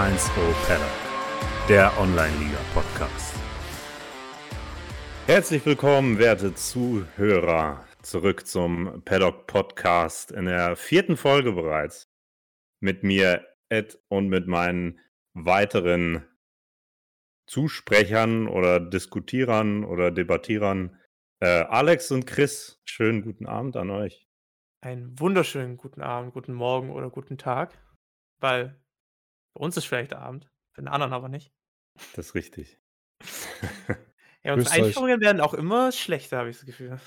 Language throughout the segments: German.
F1O Paddock, der Online-Liga-Podcast. Herzlich willkommen, werte Zuhörer, zurück zum Paddock Podcast in der vierten Folge bereits. Mit mir, Ed, und mit meinen weiteren Zusprechern oder Diskutierern oder Debattierern. Äh, Alex und Chris, schönen guten Abend an euch. Einen wunderschönen guten Abend, guten Morgen oder guten Tag, weil bei uns ist vielleicht Abend, für den anderen aber nicht. Das ist richtig. Ja, unsere Grüßt euch. Einführungen werden auch immer schlechter, habe ich das Gefühl.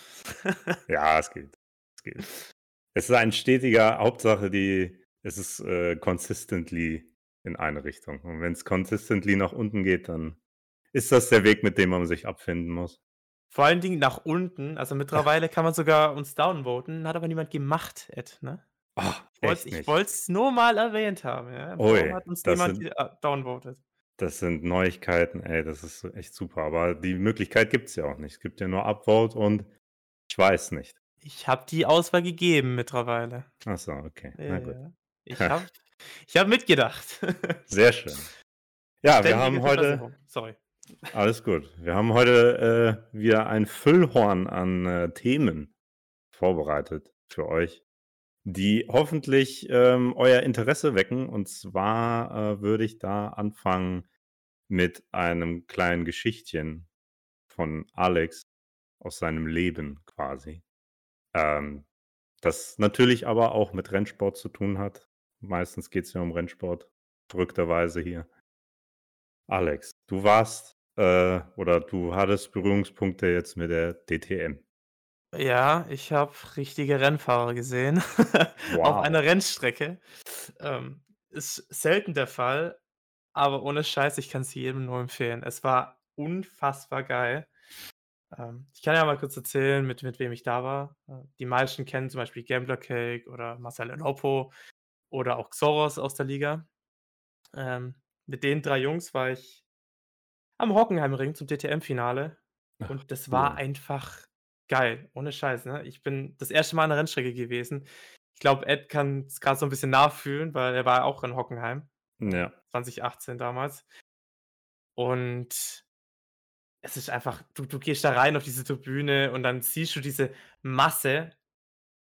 Ja, es geht. Es geht. Es ist ein stetiger, Hauptsache, die, es ist äh, consistently in eine Richtung. Und wenn es consistently nach unten geht, dann ist das der Weg, mit dem man sich abfinden muss. Vor allen Dingen nach unten. Also mittlerweile kann man sogar uns downvoten. Hat aber niemand gemacht, Ed, ne? Ach, Ich echt wollte es nur mal erwähnt haben, ja. Ui, hat uns das niemand sind- äh, downvotet? Das sind Neuigkeiten, ey, das ist echt super. Aber die Möglichkeit gibt es ja auch nicht. Es gibt ja nur Upvote und ich weiß nicht. Ich habe die Auswahl gegeben mittlerweile. Achso, okay. Na gut. Ich habe ich hab mitgedacht. Sehr schön. Ja, wir haben heute. Sorry. Alles gut. Wir haben heute äh, wieder ein Füllhorn an äh, Themen vorbereitet für euch, die hoffentlich ähm, euer Interesse wecken. Und zwar äh, würde ich da anfangen mit einem kleinen Geschichtchen von Alex aus seinem Leben quasi. Ähm, das natürlich aber auch mit Rennsport zu tun hat. Meistens geht es ja um Rennsport, verrückterweise hier. Alex, du warst äh, oder du hattest Berührungspunkte jetzt mit der DTM. Ja, ich habe richtige Rennfahrer gesehen auf Wow. einer Rennstrecke. Ähm, ist selten der Fall, aber ohne Scheiß, ich kann es jedem nur empfehlen. Es war unfassbar geil. Ähm, ich kann ja mal kurz erzählen, mit, mit wem ich da war. Äh, Die meisten kennen zum Beispiel Gambler Cake oder Marcel Enopo oder auch Xoros aus der Liga. Ähm, mit den drei Jungs war ich am Hockenheimring zum DTM-Finale und das war einfach geil, ohne Scheiß. Ne? Ich bin das erste Mal an der Rennstrecke gewesen. Ich glaube, Ed kann es gerade so ein bisschen nachfühlen, weil er war auch in Hockenheim, Ja. 2018 damals. Und es ist einfach, du, du gehst da rein auf diese Tribüne und dann siehst du diese Masse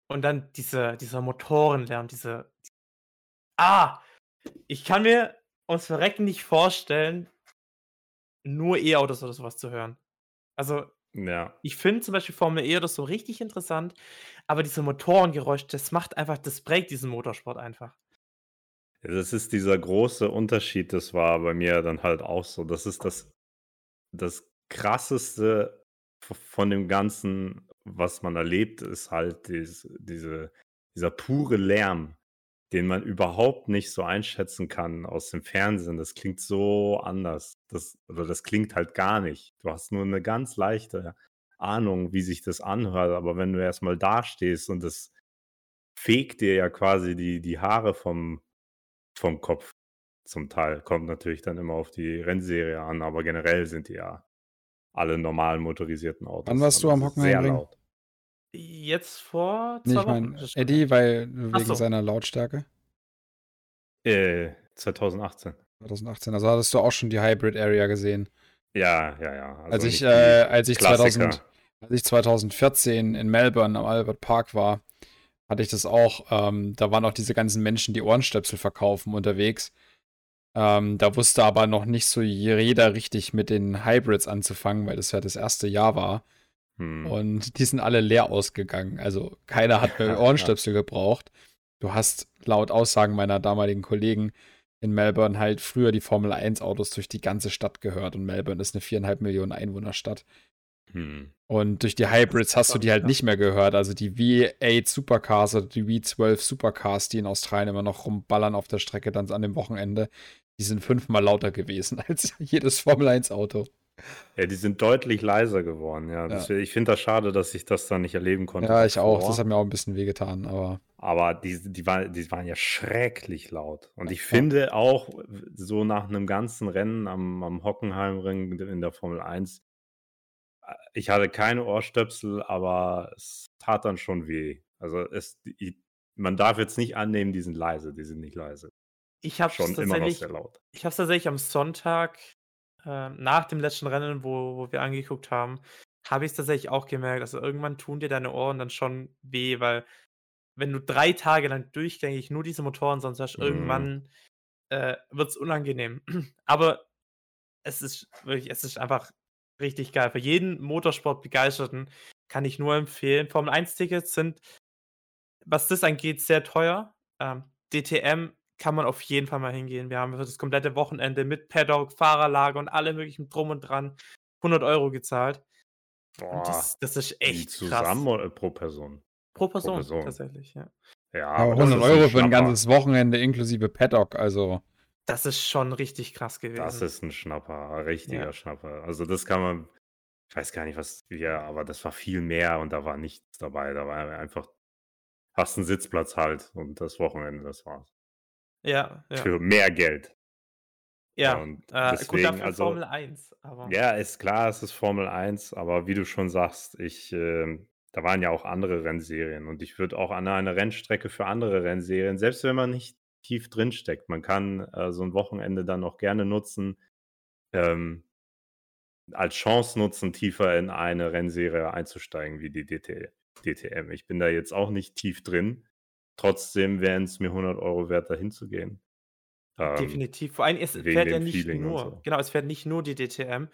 und dann dieser, dieser Motorenlärm, diese. Ah! Ich kann mir ums Verrecken nicht vorstellen, nur E-Autos oder sowas zu hören. Also, Ja. ich finde zum Beispiel Formel E oder so richtig interessant, aber diese Motorengeräusche, das macht einfach, das prägt diesen Motorsport einfach. Das ist dieser große Unterschied, das war bei mir dann halt auch so. Das ist das, das krasseste von dem Ganzen, was man erlebt, ist halt dies, diese, dieser pure Lärm, den man überhaupt nicht so einschätzen kann aus dem Fernsehen. Das klingt so anders. Das, oder das klingt halt gar nicht. Du hast nur eine ganz leichte Ahnung, wie sich das anhört, aber wenn du erstmal dastehst und das fegt dir ja quasi die, die Haare vom, vom Kopf zum Teil. Kommt natürlich dann immer auf die Rennserie an, aber generell sind die ja alle normalen motorisierten Autos. Wann warst du aber am Hockenheimring? Jetzt vor Nee, zwei ich Wochen. meine ist es schon Eddie, weil wegen so. seiner Lautstärke. Äh, 2018. 2018. Also hattest du auch schon die Hybrid Area gesehen. Ja, ja, ja. Also als ich, äh, als ich Klassiker. 2000, als ich 2014 in Melbourne am Albert Park war, hatte ich das auch. Ähm, da waren auch diese ganzen Menschen, die Ohrenstöpsel verkaufen, unterwegs. Ähm, da wusste aber noch nicht so jeder richtig mit den Hybrids anzufangen, weil das ja das erste Jahr war. Hm. Und die sind alle leer ausgegangen. Also keiner hat mehr Ohrenstöpsel gebraucht. Du hast laut Aussagen meiner damaligen Kollegen in Melbourne halt früher die Formel 1 Autos durch die ganze Stadt gehört. Und Melbourne ist eine viereinhalb Millionen Einwohnerstadt. Hm. Und durch die Hybrids hast du die halt nicht mehr gehört. Also die V8 Supercars oder die V12 Supercars, die in Australien immer noch rumballern auf der Strecke dann an dem Wochenende, die sind fünfmal lauter gewesen als jedes Formel 1 Auto. Ja, die sind deutlich leiser geworden, ja. Das, Ich finde das schade, dass ich das dann nicht erleben konnte. Ja, ich auch. davor. Das hat mir auch ein bisschen wehgetan, aber Aber die, die, waren, die waren ja schrecklich laut. Und ich finde auch, so nach einem ganzen Rennen am, am Hockenheimring in der Formel 1, äh, ich hatte keine Ohrstöpsel, aber es tat dann schon weh. Also es, ich, man darf jetzt nicht annehmen, die sind leise, die sind nicht leise. Ich habe Schon immer noch tatsächlich sehr laut. ich habe tatsächlich am Sonntag, ähm, nach dem letzten Rennen, wo wo wir angeguckt haben, habe ich's tatsächlich auch gemerkt. Also, irgendwann tun dir deine Ohren dann schon weh, weil wenn du 3 Tage lang durchgängig nur diese Motoren-Sounds hast, Mhm. irgendwann, äh, wird's unangenehm. Aber es ist wirklich es ist einfach richtig geil. Für jeden Motorsport-Begeisterten kann ich nur empfehlen. Formel-1-Tickets sind, was das angeht, sehr teuer. Ähm, DTM kann man auf jeden Fall mal hingehen. Wir haben für das komplette Wochenende mit Paddock, Fahrerlager und allem möglichen drum und dran 100 € gezahlt. Und Boah, das das ist echt zusammen krass. oder pro Person? Pro Pro Person Person. tatsächlich, ja. Ja, aber das 100 ist 'n Euro für ein ganzes Wochenende inklusive Paddock, also Das ist schon richtig krass Das gewesen. ist 'n Schnapper, ein richtiger Ja. Schnapper. Also, das kann man ich weiß gar nicht, was ja, aber das war viel mehr und da war nichts dabei. Da war einfach hast 'n Sitzplatz halt und das Wochenende, das war's. Ja, ja. Für mehr Geld. Ja, Und äh, gut, deswegen, dafür also Formel 1, aber Ja, ist klar, es ist Formel 1, aber wie du schon sagst, ich, ähm da waren ja auch andere Rennserien und ich würde auch an einer Rennstrecke für andere Rennserien selbst wenn man nicht tief drinsteckt man kann, äh, so 'n Wochenende dann auch gerne nutzen, ähm als Chance nutzen, tiefer in eine Rennserie einzusteigen wie die DT DTM. Ich bin da jetzt auch nicht tief drin. Trotzdem wären's mir 100 € wert, da hinzugehen. Ähm, Definitiv. Vor allem, es fährt ja nicht Feeling nur so. genau, es fährt nicht nur die DTM,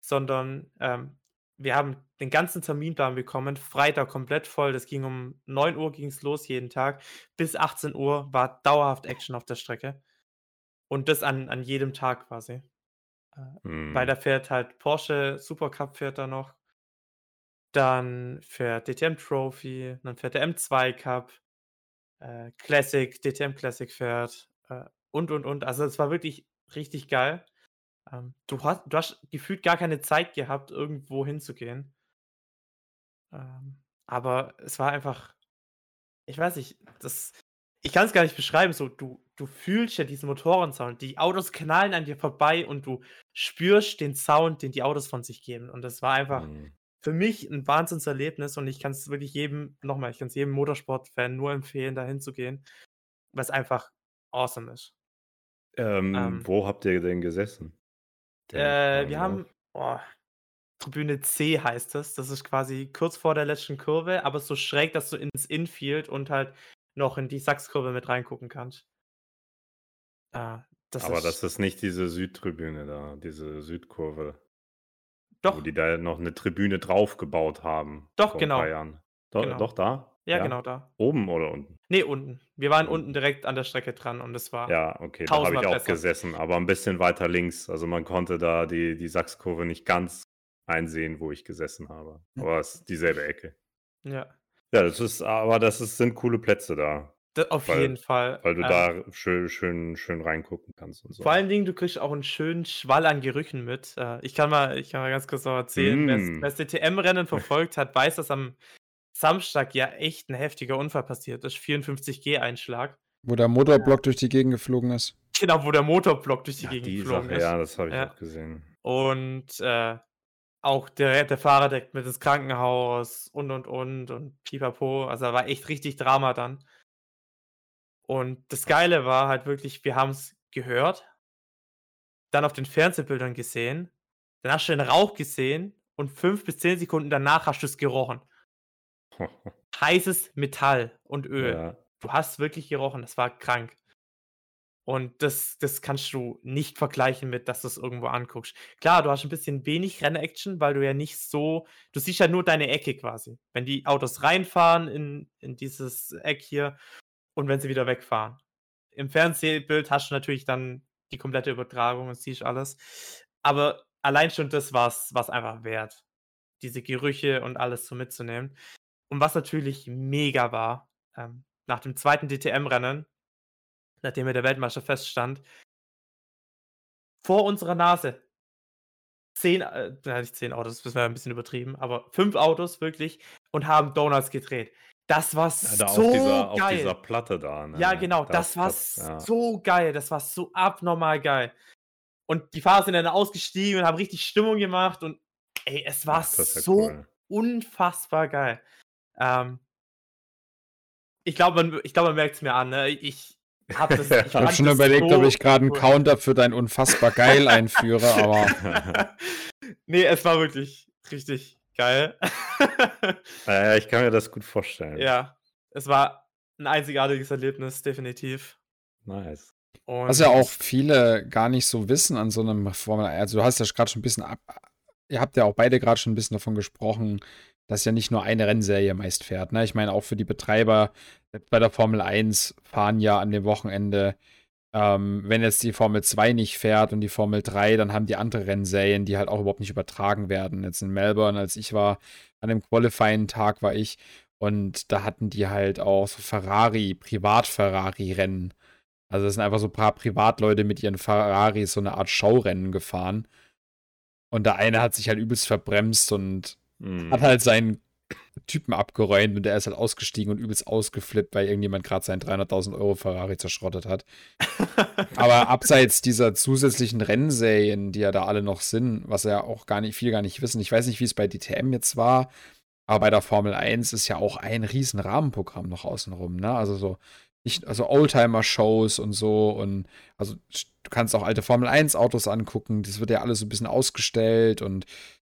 sondern, ähm, wir haben den ganzen Terminplan bekommen, Freitag komplett voll. Das ging um 9:00 Uhr ging's los jeden Tag. Bis 18:00 Uhr war dauerhaft Action auf der Strecke. Und das an an jedem Tag quasi. Äh, weil Mhm. da fährt halt Porsche Supercup fährt da noch. Dann fährt DTM Trophy, dann fährt der M2 Cup, äh, Classic, DTM Classic fährt, äh, und, und, und. Also, es war wirklich richtig geil. Ähm, du hast du hast gefühlt gar keine Zeit gehabt, irgendwo hinzugehen. Ähm, aber es war einfach ich weiß nicht, das ich kann's gar nicht beschreiben, so du du fühlst ja diesen Motorensound. Die Autos knallen an dir vorbei und du spürst den Sound, den die Autos von sich geben. Und das war einfach Mhm. Für mich 'n Wahnsinnserlebnis und ich kann's wirklich jedem noch mal, ich kann's jedem Motorsportfan nur empfehlen, da hinzugehen, weil's einfach awesome ist. Ähm, Ähm wo habt ihr denn gesessen? Äh, wir haben oh, Tribüne C heißt das. Das ist quasi kurz vor der letzten Kurve, aber so schräg, dass du ins Infield und halt noch in die Sachskurve mit reingucken kannst. Ah, das Aber ist das ist nicht diese Südtribüne da, diese Südkurve wo Doch. die da noch 'ne Tribüne draufgebaut haben Doch, genau. Jahren. Do Genau. doch da? Ja, genau da. Oben oder unten? Ne, unten. Wir waren unten Unten. direkt an der Strecke dran und es war Ja, okay, da habe ich auch besser. gesessen, aber 'n bisschen weiter links. Also, man konnte da die die Sachskurve nicht ganz einsehen, wo ich gesessen habe. Aber es ist dieselbe Ecke. Ja. Ja, das ist aber das ist sind coole Plätze da. Auf Weil jeden Fall. weil du Ähm da schön schön schön reingucken kannst und so. Vor allen Dingen, du kriegst auch 'n schönen Schwall an Gerüchen mit. Äh, ich kann mal ich kann mal ganz kurz noch erzählen, Mm. wer's DTM-Rennen verfolgt hat, weiß, dass am Samstag ja echt 'n heftiger Unfall passiert ist. 54G-Einschlag. Wo der Motorblock durch die Gegend geflogen ist. Genau, wo der Motorblock durch die Ja, Gegend die geflogen Sache, ist. ja, das habe ich Ja. auch gesehen. Und, äh, auch der der Fahrer direkt mit ins Krankenhaus und, und, und und pipapo. Also, da war echt richtig Drama dann. Und das Geile war halt wirklich, wir haben's gehört dann auf den Fernsehbildern gesehen, dann hast du den Rauch gesehen und 5 bis 10 Sekunden danach hast du's gerochen. Heißes Metall und Öl. Ja. Du hast wirklich gerochen, das war krank. Und das das kannst du nicht vergleichen mit, dass du's irgendwo anguckst. Klar, du hast 'n bisschen wenig Rennaction, weil du ja nicht so du siehst ja nur deine Ecke quasi. Wenn die Autos reinfahren in in dieses Eck hier und wenn sie wieder wegfahren. Im Fernsehbild hast du natürlich dann die komplette Übertragung und siehst alles. Aber allein schon das war's war's einfach wert, diese Gerüche und alles so mitzunehmen. Und was natürlich mega war, ähm, nach dem 2. DTM-Rennen, nachdem ja der Weltmeister feststand vor unserer Nase 10, äh, nicht 10 Autos, das wäre 'n bisschen übertrieben, aber 5 Autos wirklich und haben Donuts gedreht. Das war Ja, da so auf dieser auf geil. dieser Platte da, ne? Ja, genau, Da das war das ja. so geil. Das war so abnormal geil. Und die Fahrer sind dann ausgestiegen und haben richtig Stimmung gemacht und ey, es war das ja so cool. unfassbar geil. Ähm ich glaube, man ich glaube, man merkt's mir an, ne? Ich habe das, ich habe schon überlegt, so ob ich gerade einen cool. Counter für dein unfassbar geil einführe, aber. nee, es war wirklich richtig geil. äh, ich kann mir das gut vorstellen. Ja, es war ein einzigartiges Erlebnis, definitiv. Nice. Und Was ja auch viele gar nicht so wissen an so einem Formel Also du hast ja gerade schon ein bisschen ab. Ihr habt ja auch beide gerade schon ein bisschen davon gesprochen, dass ja nicht nur eine Rennserie meist fährt. Ne? Ich meine, auch für die Betreiber bei der Formel 1 fahren ja an dem Wochenende, ähm, wenn jetzt die Formel 2 nicht fährt und die Formel 3, dann haben die andere Rennserien, die halt auch überhaupt nicht übertragen werden. Jetzt in Melbourne, als ich war, an dem Qualifying-Tag war ich und da hatten die halt auch so Ferrari, Privat-Ferrari-Rennen. Also das sind einfach so ein paar Privatleute mit ihren Ferraris so eine Art Showrennen gefahren. Und der eine hat sich halt übelst verbremst und mhm. hat halt seinen Typen abgeräumt und der ist halt ausgestiegen und übelst ausgeflippt, weil irgendjemand gerade seinen 300.000 Euro Ferrari zerschrottet hat. Aber abseits dieser zusätzlichen Rennserien, die ja da alle noch sind, was ja auch gar nicht, viele gar nicht wissen, ich weiß nicht, wie es bei DTM jetzt war, aber bei der Formel 1 ist ja auch ein riesen Rahmenprogramm noch außenrum, ne? Also so ich, also Oldtimer-Shows und so und also du kannst auch alte Formel 1-Autos angucken, das wird ja alles so ein bisschen ausgestellt und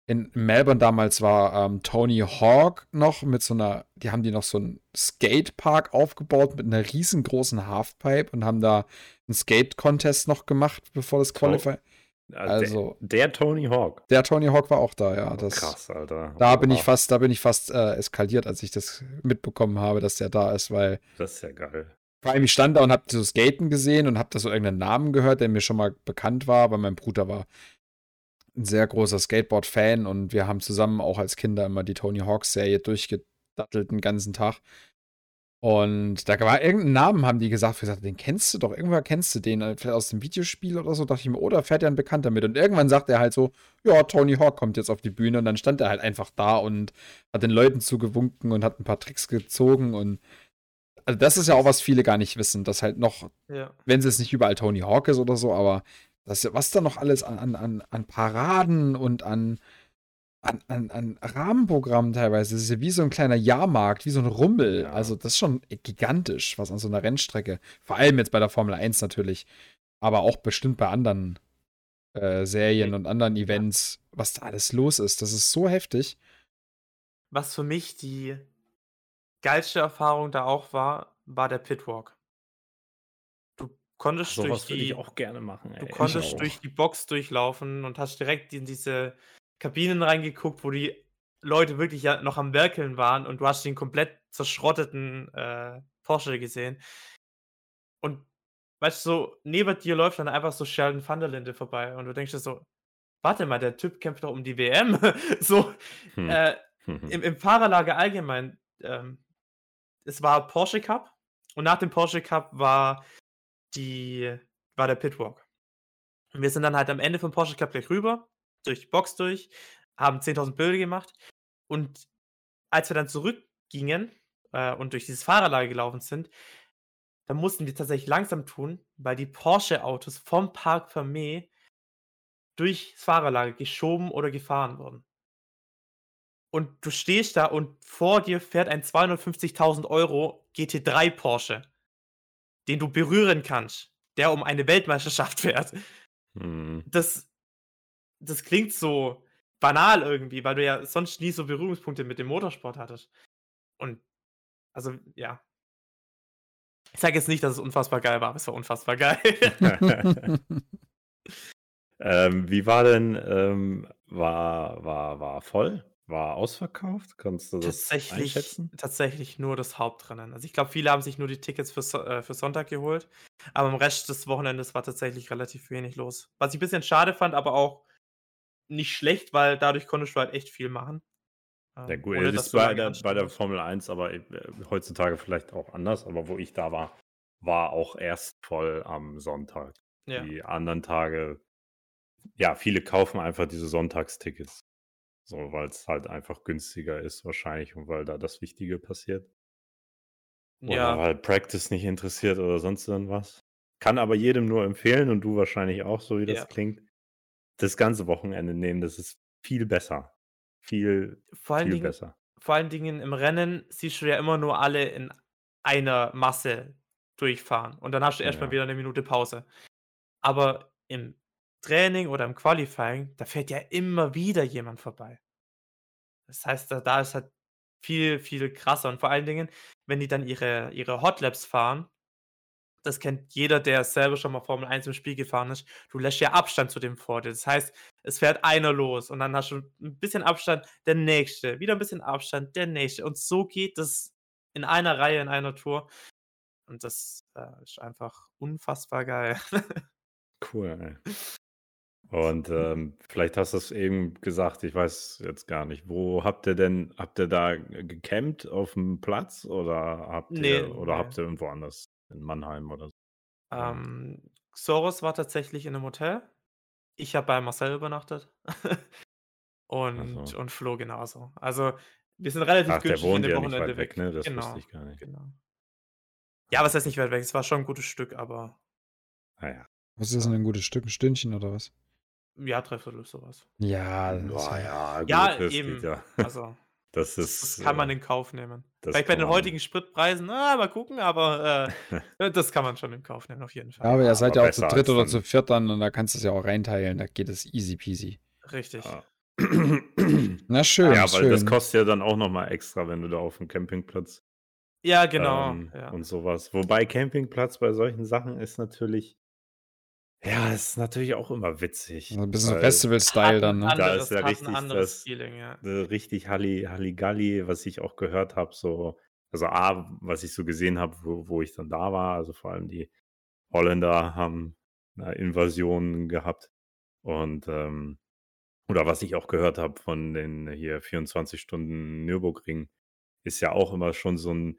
in Melbourne damals war ähm, Tony Hawk noch mit so einer, die haben die noch so einen Skatepark aufgebaut mit einer riesengroßen Halfpipe und haben da einen Skate-Contest noch gemacht, bevor das Qualify. Also der, der, Tony Hawk. Der Tony Hawk war auch da, ja. Oh, das, krass, Alter. Da bin ich fast, da bin ich fast äh, eskaliert, als ich das mitbekommen habe, dass der da ist, weil. Das ist ja geil. Vor allem, ich stand da und hab so Skaten gesehen und hab da so irgendeinen Namen gehört, der mir schon mal bekannt war, weil mein Bruder war ein sehr großer Skateboard-Fan und wir haben zusammen auch als Kinder immer die Tony Hawk-Serie durchgedattelt den ganzen Tag. Und da war irgendein Namen, haben die gesagt, gesagt, den kennst du doch, irgendwann kennst du den, äh, vielleicht aus dem Videospiel oder so, dachte ich mir, oder fährt ja ein Bekannter mit. Und irgendwann sagt er halt so, ja, Tony Hawk kommt jetzt auf die Bühne und dann stand er halt einfach da und hat den Leuten zugewunken und hat ein paar Tricks gezogen und also das ist ja auch, was viele gar nicht wissen, dass halt noch, ja. wenn es jetzt nicht überall Tony Hawk ist oder so, aber das, was da noch alles an, an, an Paraden und an, an, an, an Rahmenprogrammen teilweise, das ist ja wie so ein kleiner Jahrmarkt, wie so ein Rummel. Ja. Also das ist schon gigantisch, was an so einer Rennstrecke, vor allem jetzt bei der Formel 1 natürlich, aber auch bestimmt bei anderen äh, Serien und anderen Events, was da alles los ist. Das ist so heftig. Was für mich die geilste Erfahrung da auch war, war der Pitwalk. Konntest Ach, durch die auch gerne machen. Ey. Du konntest durch die Box durchlaufen und hast direkt in diese Kabinen reingeguckt, wo die Leute wirklich ja noch am Werkeln waren und du hast den komplett zerschrotteten äh, Porsche gesehen. Und weißt du, so neben dir läuft dann einfach so Sheldon van der Linde vorbei und du denkst dir so, warte mal, der Typ kämpft doch um die WM. so, hm. äh, im, im Fahrerlager allgemein, ähm, es war Porsche Cup und nach dem Porsche Cup war die war der Pitwalk. Und wir sind dann halt am Ende vom Porsche Cup gleich rüber, durch die Box durch, haben 10.000 Bilder gemacht. Und als wir dann zurückgingen äh, und durch dieses Fahrerlager gelaufen sind, dann mussten wir tatsächlich langsam tun, weil die Porsche-Autos vom Park Fermé durchs Fahrerlager geschoben oder gefahren wurden. Und du stehst da und vor dir fährt ein 250.000 Euro GT3 Porsche, den du berühren kannst, der um eine Weltmeisterschaft fährt. Hm. Das, das klingt so banal irgendwie, weil du ja sonst nie so Berührungspunkte mit dem Motorsport hattest. Und also, ja. Ich sage jetzt nicht, dass es unfassbar geil war, aber es war unfassbar geil. ähm, wie war denn, ähm, war, war, war voll? War ausverkauft? Kannst du das Tatsächlich einschätzen? tatsächlich nur das Hauptrennen. Also, ich glaube, viele haben sich nur die Tickets für äh, für Sonntag geholt, aber im Rest des Wochenendes war tatsächlich relativ wenig los. Was ich ein bisschen schade fand, aber auch nicht schlecht, weil dadurch konntest du halt echt viel machen. Ja ähm, gut, ohne das ist bei der bei der Formel 1 aber, äh, heutzutage vielleicht auch anders, aber wo ich da war, war auch erst voll am Sonntag. Ja. Die anderen Tage ja, viele kaufen einfach diese Sonntagstickets. So, weil es halt einfach günstiger ist wahrscheinlich und weil da das Wichtige passiert. Oder Ja. weil Practice nicht interessiert oder sonst irgendwas. Kann aber jedem nur empfehlen und du wahrscheinlich auch, so wie das Ja. klingt. Das ganze Wochenende nehmen, das ist viel besser. Viel, Vor allen viel Dingen besser. vor allen Dingen im Rennen siehst du ja immer nur alle in einer Masse durchfahren und dann hast du erstmal Ja. wieder eine Minute Pause. Aber im Training oder im Qualifying, da fährt ja immer wieder jemand vorbei. Das heißt, da da ist halt viel, viel krasser und vor allen Dingen, wenn die dann ihre ihre Hotlaps fahren das kennt jeder, der selber schon mal Formel 1 im Spiel gefahren ist. Du lässt ja Abstand zu dem vor dir. Das heißt, es fährt einer los und dann hast du ein bisschen Abstand, der nächste, wieder ein bisschen Abstand, der nächste. Und so geht das in einer Reihe, in einer Tour. Und das äh, ist einfach unfassbar geil. Cool. Und ähm, vielleicht hast du es eben gesagt, ich weiß jetzt gar nicht. Wo habt ihr denn, habt ihr da gecampt auf dem Platz oder habt Nee, ihr oder nee. habt ihr irgendwo anders? In Mannheim oder so? Ähm, Soros war tatsächlich in einem Hotel. Ich habe bei Marcel übernachtet. und, so. und Flo genauso. Also, wir sind relativ Ach, der günstig wohnt an dem ja nicht Wochenende weit weg, ne? Das genau, wusste ich gar nicht. genau. Ja, was heißt nicht weit weg? Es war schon ein gutes Stück, aber Naja. Was ist denn ein gutes Stück? Ein Stündchen oder was? Ja, dreiviertel sowas. Ja, das Boah, ist ja- ja, gut, Ja, das eben. geht ja. Also, Das ist. das kann man äh, in Kauf nehmen. Vielleicht bei den heutigen Spritpreisen, ah, mal gucken, aber äh, das kann man schon in Kauf nehmen, auf jeden Fall. Ja, aber ihr seid ja aber auch zu dritt oder zu viert dann und da kannst du es ja auch reinteilen. Da geht es easy peasy. Richtig. Ja. Na schön, ja, weil schön. das kostet ja dann auch nochmal extra, wenn du da auf dem Campingplatz Ja, genau. ähm, ja. und sowas. Wobei Campingplatz bei solchen Sachen ist natürlich, ja, ist natürlich auch immer witzig. Also ein bisschen Festival-Style dann, ne? Ein Da anderes, ist ja hat ein richtig anderes das- Feeling, ja. äh, richtig Halli, Halligalli, was ich auch gehört habe, so, also A, was ich so gesehen habe, wo, wo ich dann da war, also vor allem die Holländer haben eine Invasion gehabt und ähm, oder was ich auch gehört habe von den hier 24 Stunden Nürburgring, ist ja auch immer schon so ein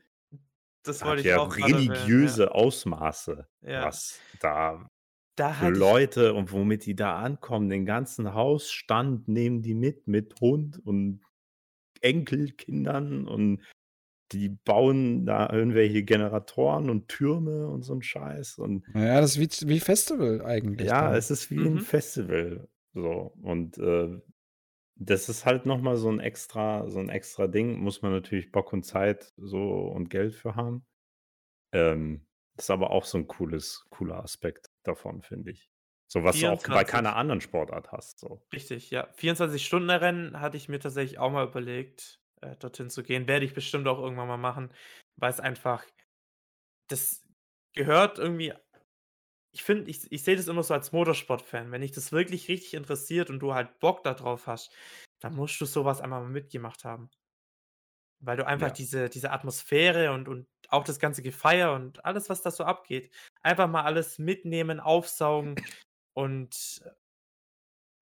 Das wollte ich ja auch religiöse Ausmaße, Ja. ja. was da Da für Leute und womit die da ankommen, den ganzen Hausstand nehmen die mit, mit Hund und Enkelkindern und die bauen da irgendwelche Generatoren und Türme und so ein Scheiß und Ja, das ist wie, wie Festival eigentlich. ja, dann. es ist wie ein Mhm. Festival so und äh, das ist halt noch mal so ein extra so ein extra Ding, muss man natürlich Bock und Zeit so und Geld für haben. Ähm, das ist aber auch so ein cooles cooler Aspekt davon, finde ich. So was du auch bei 24. keiner anderen Sportart hast, so. Richtig, ja. 24-Stunden-Rennen hatte ich mir tatsächlich auch mal überlegt, äh, dorthin zu gehen. Werde ich bestimmt auch irgendwann mal machen, weil es einfach, das gehört irgendwie, ich finde, ich, ich sehe das immer so als Motorsport-Fan. Wenn dich das wirklich richtig interessiert und du halt Bock darauf hast, dann musst du sowas einmal mal mitgemacht haben. Weil du einfach Ja. diese, diese Atmosphäre und, und auch das ganze Gefeier und alles, was da so abgeht, einfach mal alles mitnehmen, aufsaugen und äh,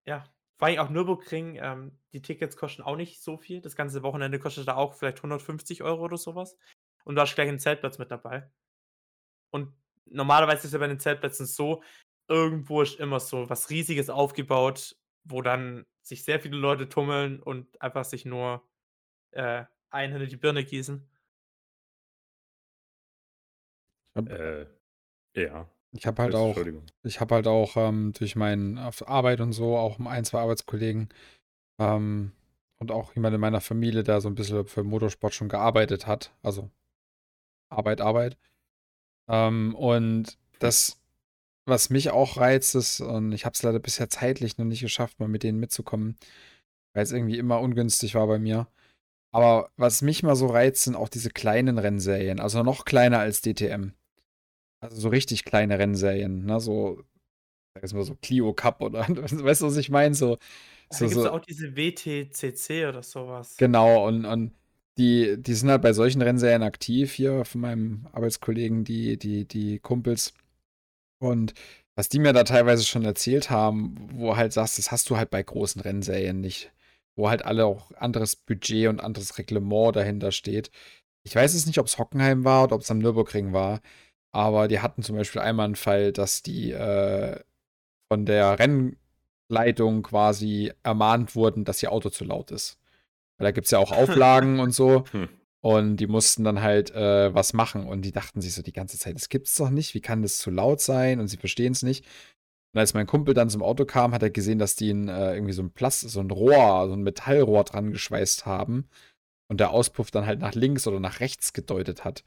ja, vor allem auch Nürburgring, ähm, die Tickets kosten auch nicht so viel. Das ganze Wochenende kostet da auch vielleicht 150 Euro oder sowas. Und du hast gleich einen Zeltplatz mit dabei. Und normalerweise ist es ja bei den Zeltplätzen so, irgendwo ist immer so was Riesiges aufgebaut, wo dann sich sehr viele Leute tummeln und einfach sich nur äh, einen hinter die Birne gießen. Äh, ja. Ich habe halt auch, Entschuldigung. ich habe halt auch durch meine Arbeit und so auch ein, zwei Arbeitskollegen ähm, und auch jemand in meiner Familie, der so ein bisschen für Motorsport schon gearbeitet hat. Also Arbeit, Arbeit. Ähm, und das, was mich auch reizt, ist, und ich habe es leider bisher zeitlich noch nicht geschafft, mal mit denen mitzukommen, weil es irgendwie immer ungünstig war bei mir. Aber was mich mal so reizt, sind auch diese kleinen Rennserien, also noch kleiner als DTM. Also so richtig kleine Rennserien, ne? So, sag jetzt mal so Clio Cup oder weißt du, was ich meine? So, Da so, gibt es so auch diese WTCC oder sowas. genau, und, und die, die sind halt bei solchen Rennserien aktiv hier von meinem Arbeitskollegen, die, die, die Kumpels. Und was die mir da teilweise schon erzählt haben, wo halt sagst, das hast du halt bei großen Rennserien nicht. Wo halt alle auch anderes Budget und anderes Reglement dahinter steht. Ich weiß es nicht, ob es Hockenheim war oder ob es am Nürburgring war. Aber die hatten zum Beispiel einmal einen Fall, dass die äh, von der Rennleitung quasi ermahnt wurden, dass ihr Auto zu laut ist. Weil da gibt es ja auch Auflagen und so. Hm. Und die mussten dann halt äh, was machen. Und die dachten sich so die ganze Zeit, das gibt's doch nicht. Wie kann das zu laut sein? Und sie verstehen es nicht. Und als mein Kumpel dann zum Auto kam, hat er gesehen, dass die ein, äh, irgendwie so ein Plast so ein Rohr, so ein Metallrohr dran geschweißt haben. Und der Auspuff dann halt nach links oder nach rechts gedeutet hat.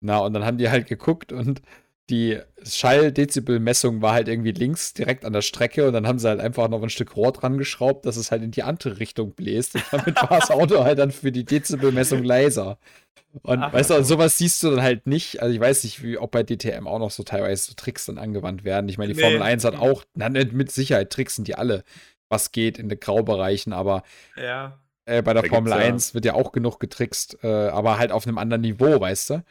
Na, und dann haben die halt geguckt und die Schalldezibelmessung war halt irgendwie links direkt an der Strecke und dann haben sie halt einfach noch ein Stück Rohr dran geschraubt, dass es halt in die andere Richtung bläst. Und damit war das Auto halt dann für die Dezibelmessung leiser. Und Ach, weißt du, sowas siehst du dann halt nicht. Also ich weiß nicht, wie, ob bei DTM auch noch so teilweise so Tricks dann angewandt werden. Ich meine, die nee. Formel 1 hat auch, na, mit Sicherheit tricksen die alle, was geht in den Graubereichen, aber ja. äh, bei der da Formel 1 wird ja auch genug getrickst, äh, aber halt auf einem anderen Niveau, weißt du?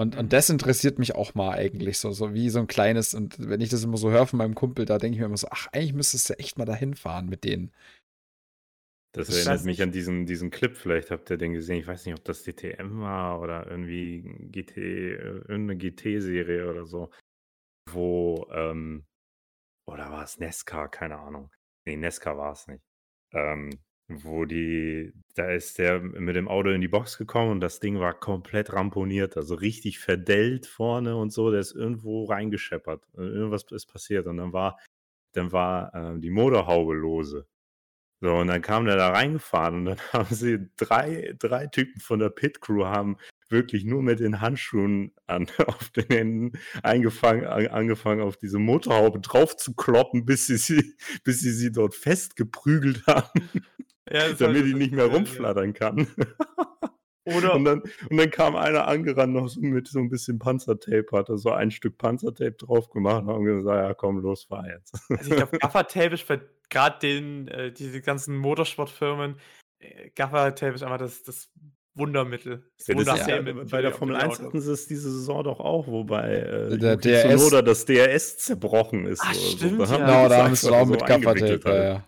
Und, und das interessiert mich auch mal eigentlich so, so wie so ein kleines, und wenn ich das immer so höre von meinem Kumpel, da denke ich mir immer so, ach, eigentlich müsstest du echt mal dahin fahren mit denen. Das, das erinnert mich an diesen, diesen Clip, vielleicht habt ihr den gesehen, ich weiß nicht, ob das DTM war oder irgendwie GT, irgendeine GT-Serie oder so, wo, ähm, oder war es Nesca, keine Ahnung. Nee, Nesca war es nicht. Ähm, wo die, da ist der mit dem Auto in die Box gekommen und das Ding war komplett ramponiert, also richtig verdellt vorne und so. Der ist irgendwo reingescheppert. Irgendwas ist passiert und dann war, dann war äh, die Motorhaube lose. So, und dann kam der da reingefahren und dann haben sie drei, drei Typen von der Pit Crew haben wirklich nur mit den Handschuhen an, auf den Händen eingefangen, an, angefangen, auf diese Motorhaube drauf zu kloppen, bis sie sie, bis sie, sie dort festgeprügelt haben. Ja, damit die nicht mehr rumflattern kann. Oder und dann, und dann kam einer angerannt noch so mit so ein bisschen Panzertape, hat er so ein Stück Panzertape drauf gemacht und gesagt, ja komm, los, fahr jetzt. Also ich glaube, Gaffertape ist für gerade den, äh, diese ganzen Motorsportfirmen, äh, Gaffertape ist einfach das, das Wundermittel. Das ja, das ja, bei der Formel 1 hatten sie es diese Saison doch auch, wobei äh, der DRS oder das DRS zerbrochen ist. Ach, stimmt, so. da ja. Genau, da haben sie es auch mit Gaffertape, ja, ja.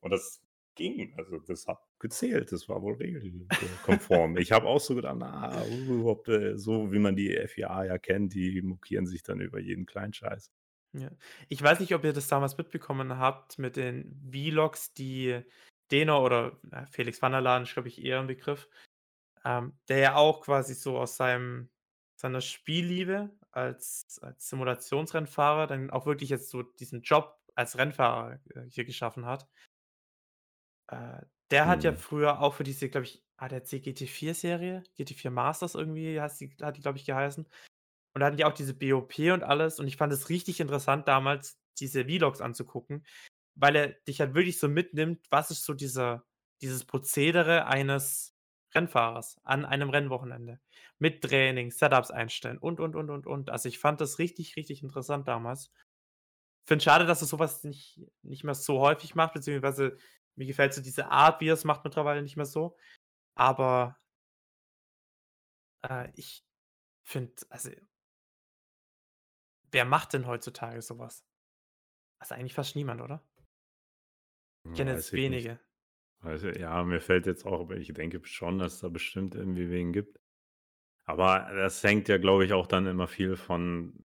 Und das ging. Also das hat gezählt, das war wohl regelkonform. ich habe auch so gedacht, na, überhaupt äh, so wie man die FIA ja kennt, die mokieren sich dann über jeden kleinen Scheiß. Ja. Ich weiß nicht, ob ihr das damals mitbekommen habt mit den Vlogs, die Deno oder Felix van der Laden, ist glaube ich eher ein Begriff, ähm, der ja auch quasi so aus seinem, seiner Spielliebe als, als Simulationsrennfahrer dann auch wirklich jetzt so diesen Job als Rennfahrer äh, hier geschaffen hat. Äh, der hat ja mhm. früher auch für diese, glaube ich, ADAC GT4-Serie, GT4 Masters irgendwie, hat die, hat die glaube ich, geheißen. Und da hatten die auch diese BOP und alles. Und ich fand es richtig interessant, damals diese Vlogs anzugucken, weil er dich halt wirklich so mitnimmt, was ist so dieser, dieses Prozedere eines Rennfahrers an einem Rennwochenende. Mit Training, Setups einstellen und, und, und, und, und. Also ich fand das richtig, richtig interessant damals. Finde es schade, dass er sowas nicht, nicht mehr so häufig macht, beziehungsweise mir gefällt so diese Art, wie er es macht, mittlerweile nicht mehr so. Aber äh, ich finde, also, wer macht denn heutzutage sowas? Also eigentlich fast niemand, oder? Ich kenne jetzt wenige. Also, ja, mir fällt jetzt auch, aber ich denke schon, dass da bestimmt irgendwie wen gibt. Aber das hängt ja, glaube ich, auch dann immer viel von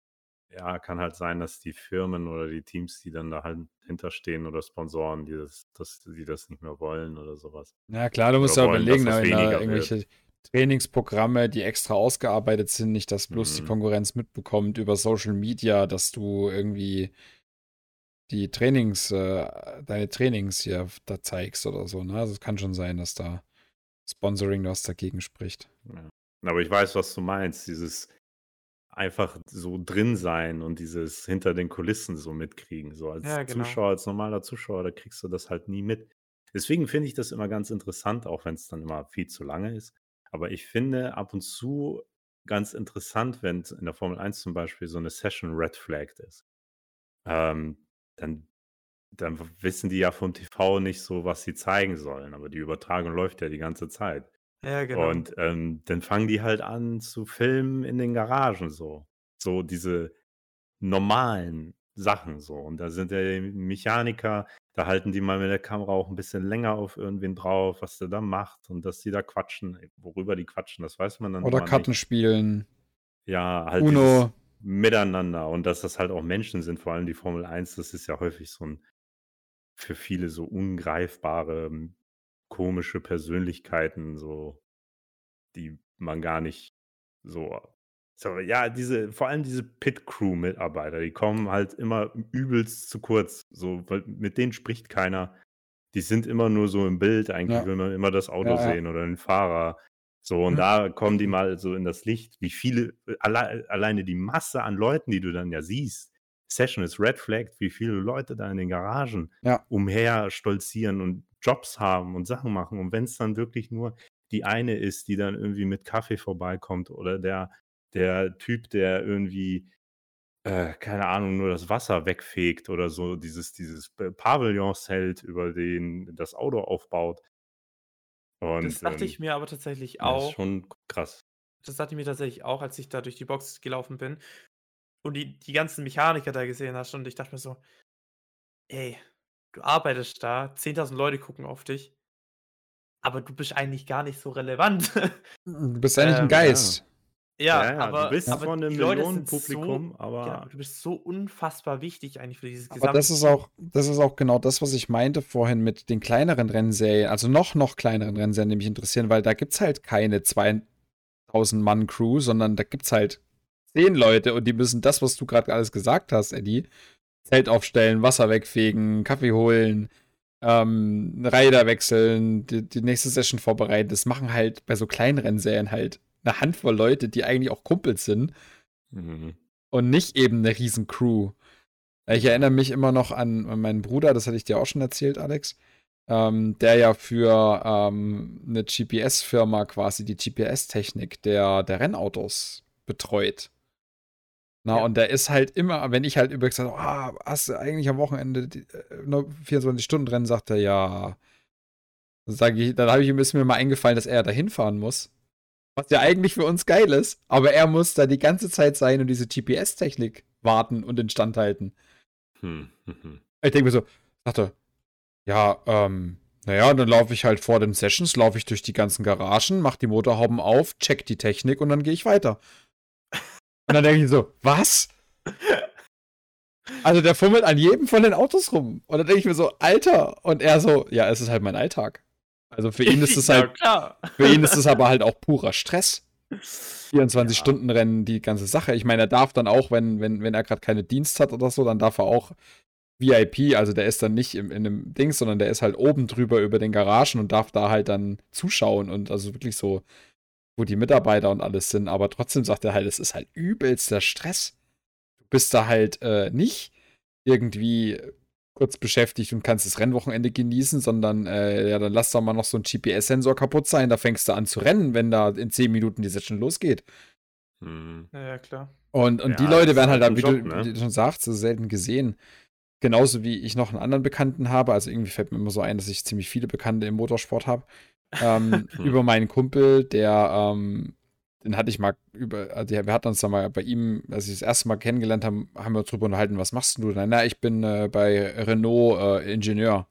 ja, kann halt sein, dass die Firmen oder die Teams, die dann da halt hinterstehen oder Sponsoren, die das, dass die das nicht mehr wollen oder sowas. Ja, klar, du musst ja überlegen, wenn da irgendwelche wird. Trainingsprogramme, die extra ausgearbeitet sind, nicht, dass bloß mhm. die Konkurrenz mitbekommt über Social Media, dass du irgendwie die Trainings, äh, deine Trainings hier da zeigst oder so. Ne? Also es kann schon sein, dass da Sponsoring was dagegen spricht. Ja. Aber ich weiß, was du meinst. Dieses, einfach so drin sein und dieses hinter den Kulissen so mitkriegen. So als Ja, genau. Zuschauer, als normaler Zuschauer, da kriegst du das halt nie mit. Deswegen finde ich das immer ganz interessant, auch wenn es dann immer viel zu lange ist. Aber ich finde ab und zu ganz interessant, wenn in der Formel 1 zum Beispiel so eine Session red flagged ist. Ähm, dann, dann wissen die ja vom TV nicht so, was sie zeigen sollen. Aber die Übertragung läuft ja die ganze Zeit. Ja, genau. Und, ähm, dann fangen die halt an zu filmen in den Garagen so. So diese normalen Sachen so. Und da sind ja die Mechaniker, da halten die mal mit der Kamera auch ein bisschen länger auf irgendwen drauf, was der da macht und dass die da quatschen. Worüber die quatschen, das weiß man dann Oder Karten nicht. spielen. Ja, halt Uno. Miteinander und dass das halt auch Menschen sind, vor allem die Formel 1, das ist ja häufig so ein für viele so ungreifbare komische Persönlichkeiten, so, die man gar nicht so. so ja, diese, vor allem diese Pit-Crew-Mitarbeiter, die kommen halt immer übelst zu kurz. So, weil mit denen spricht keiner. Die sind immer nur so im Bild, eigentlich ja. will man immer das Auto ja, sehen oder den Fahrer. So, und Mhm. da kommen die mal so in das Licht, wie viele, alle, alleine die Masse an Leuten, die du dann ja siehst. Session ist Red Flagged, wie viele Leute da in den Garagen Ja. umher stolzieren und Jobs haben und Sachen machen. Und wenn es dann wirklich nur die eine ist, die dann irgendwie mit Kaffee vorbeikommt oder der, der Typ, der irgendwie, äh, keine Ahnung, nur das Wasser wegfegt oder so, dieses, dieses Pavillonzelt, über den das Auto aufbaut. Und Das dachte ähm, ich mir aber tatsächlich das ist auch. schon krass. Das dachte ich mir tatsächlich auch, als ich da durch die Box gelaufen bin und die, die ganzen Mechaniker da gesehen hast. Und ich dachte mir so, ey, du arbeitest da, 10.000 Leute gucken auf dich, aber du bist eigentlich gar nicht so relevant. Du bist eigentlich ein Ähm, Geist. ja, Ja, ja, aber, du bist aber von einem die Leute sind so, Millionenpublikum, genau, aber du bist so unfassbar wichtig eigentlich für dieses Aber gesamte das ist auch, das ist auch genau das, was ich meinte vorhin mit den kleineren Rennserien, also noch, noch kleineren Rennserien, die mich interessieren, weil da gibt es halt keine 2000 Mann Crew, sondern da gibt es halt zehn Leute und die müssen das, was du gerade alles gesagt hast, Eddie, Zelt aufstellen, Wasser wegfegen, Kaffee holen, ähm, Rider wechseln, die, die nächste Session vorbereiten. Das machen halt bei so kleinen Rennserien halt eine Handvoll Leute, die eigentlich auch Kumpels sind Mhm. und nicht eben eine riesen Crew. Ich erinnere mich immer noch an, an meinen Bruder, das hatte ich dir auch schon erzählt, Alex, ähm, der ja für ähm, eine GPS-Firma quasi die GPS-Technik der, der Rennautos betreut. Na, Ja. und der ist halt immer, wenn ich halt gesagt habe, ah, hast du eigentlich am Wochenende die, äh, nur 24-Stunden-Rennen, sagt er, ja. Dann, sag ich, dann habe ich ihm ist mir mal eingefallen, dass er da hinfahren muss. Was ja eigentlich für uns geil ist, aber er muss da die ganze Zeit sein und diese GPS-Technik warten und instand halten. Hm, mhm. Ich denke mir so, sagte, ja, ähm, naja, dann laufe ich halt vor den Sessions, laufe ich durch die ganzen Garagen, mach die Motorhauben auf, check die Technik und dann gehe ich weiter. Und dann denke ich so, was? Also der fummelt an jedem von den Autos rum. Und dann denke ich mir so, Alter. Und er so, ja, es ist halt mein Alltag. Also für ihn ist es ja, halt, klar. für ihn ist es aber halt auch purer Stress. 24-Stunden-Rennen, die ganze Sache. Ich meine, er darf dann auch, wenn, wenn, wenn er gerade keine Dienst hat oder so, dann darf er auch VIP, also der ist dann nicht im, in einem Ding, sondern der ist halt oben drüber über den Garagen und darf da halt dann zuschauen und also wirklich so, wo die Mitarbeiter und alles sind. Aber trotzdem sagt er halt, es ist halt übelster Stress. Du bist da halt äh, nicht irgendwie kurz beschäftigt und kannst das Rennwochenende genießen, sondern äh, ja, dann lass doch mal noch so ein GPS-Sensor kaputt sein, da fängst du an zu rennen, wenn da in 10 Minuten die Session losgeht. Hm. Ja, ja, klar. Und, und Ja, die Leute werden halt halt, wie, Job, du, ne? wie du schon sagst, so selten gesehen. Genauso wie ich noch einen anderen Bekannten habe. Also irgendwie fällt mir immer so ein, dass ich ziemlich viele Bekannte im Motorsport habe. Ähm, Hm. über meinen Kumpel, der, ähm, den hatte ich mal über, also wir hatten uns da mal bei ihm, als ich das erste Mal kennengelernt habe, haben wir uns drüber unterhalten, was machst du denn? Na, ich bin äh, bei Renault äh, Ingenieur.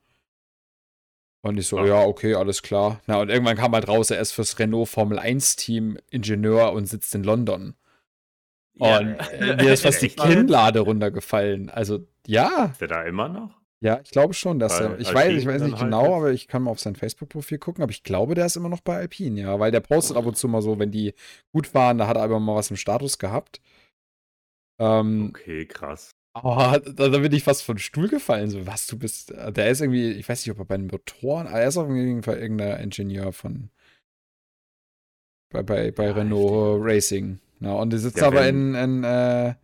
Und ich so, Ach. ja, okay, alles klar. Na, und irgendwann kam halt raus, er ist fürs Renault Formel 1 Team Ingenieur und sitzt in London. Und äh, mir ist fast die? Kinnlade runtergefallen. Also, ja, Ist der da immer noch? Ja, ich glaube schon, dass Bei er. Ich weiß, ich weiß nicht halt genau, jetzt? aber ich kann mal auf sein Facebook-Profil gucken. Aber ich glaube, der ist immer noch bei Alpine, ja. Weil der postet ab und zu mal so, wenn die gut waren, da hat er aber mal was im Status gehabt. Ähm, Okay, krass. aber da, da bin ich fast von Stuhl gefallen. So, was, du bist. Der ist irgendwie, ich weiß nicht, ob er bei den Motoren, aber er ist auf jeden Fall irgendein Ingenieur von. Bei, bei, bei Ja, Renault Racing. Na, und die sitzt Ja, aber in, in, äh,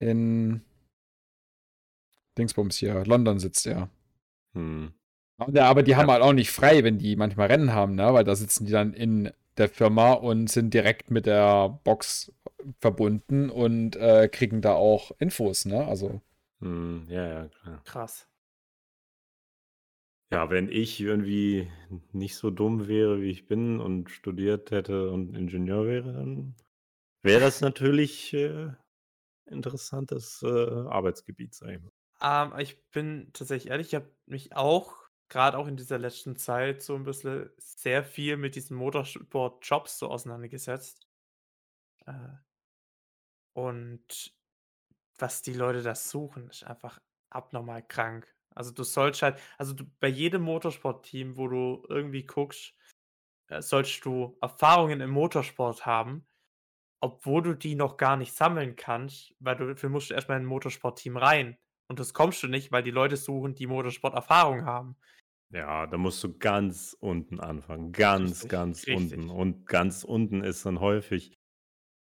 in Dingsbums hier, London sitzt er. Hm. Ja, aber die haben Ja. halt auch nicht frei, wenn die manchmal Rennen haben, ne? Weil da sitzen die dann in der Firma und sind direkt mit der Box verbunden und äh, kriegen da auch Infos, ne? Also, Hm. Ja, ja, klar. Krass. Ja, wenn ich irgendwie nicht so dumm wäre, wie ich bin und studiert hätte und Ingenieur wäre, dann wäre das natürlich äh, interessantes äh, Arbeitsgebiet, sag ich mal. Ähm, ich bin tatsächlich ehrlich, ich habe mich auch, gerade auch in dieser letzten Zeit, so ein bisschen sehr viel mit diesen Motorsport-Jobs so auseinandergesetzt. Äh, und was die Leute da suchen, ist einfach abnormal krank. Also du sollst halt, also du, bei jedem Motorsport-Team, wo du irgendwie guckst, äh, sollst du Erfahrungen im Motorsport haben, obwohl du die noch gar nicht sammeln kannst, weil du dafür musst du erstmal in ein Motorsport-Team rein. Und das kommst du nicht, weil die Leute suchen, die Motorsport-Erfahrung haben. Ja, da musst du ganz unten anfangen. Ganz, Richtig, ganz unten. richtig. Und ganz unten ist dann häufig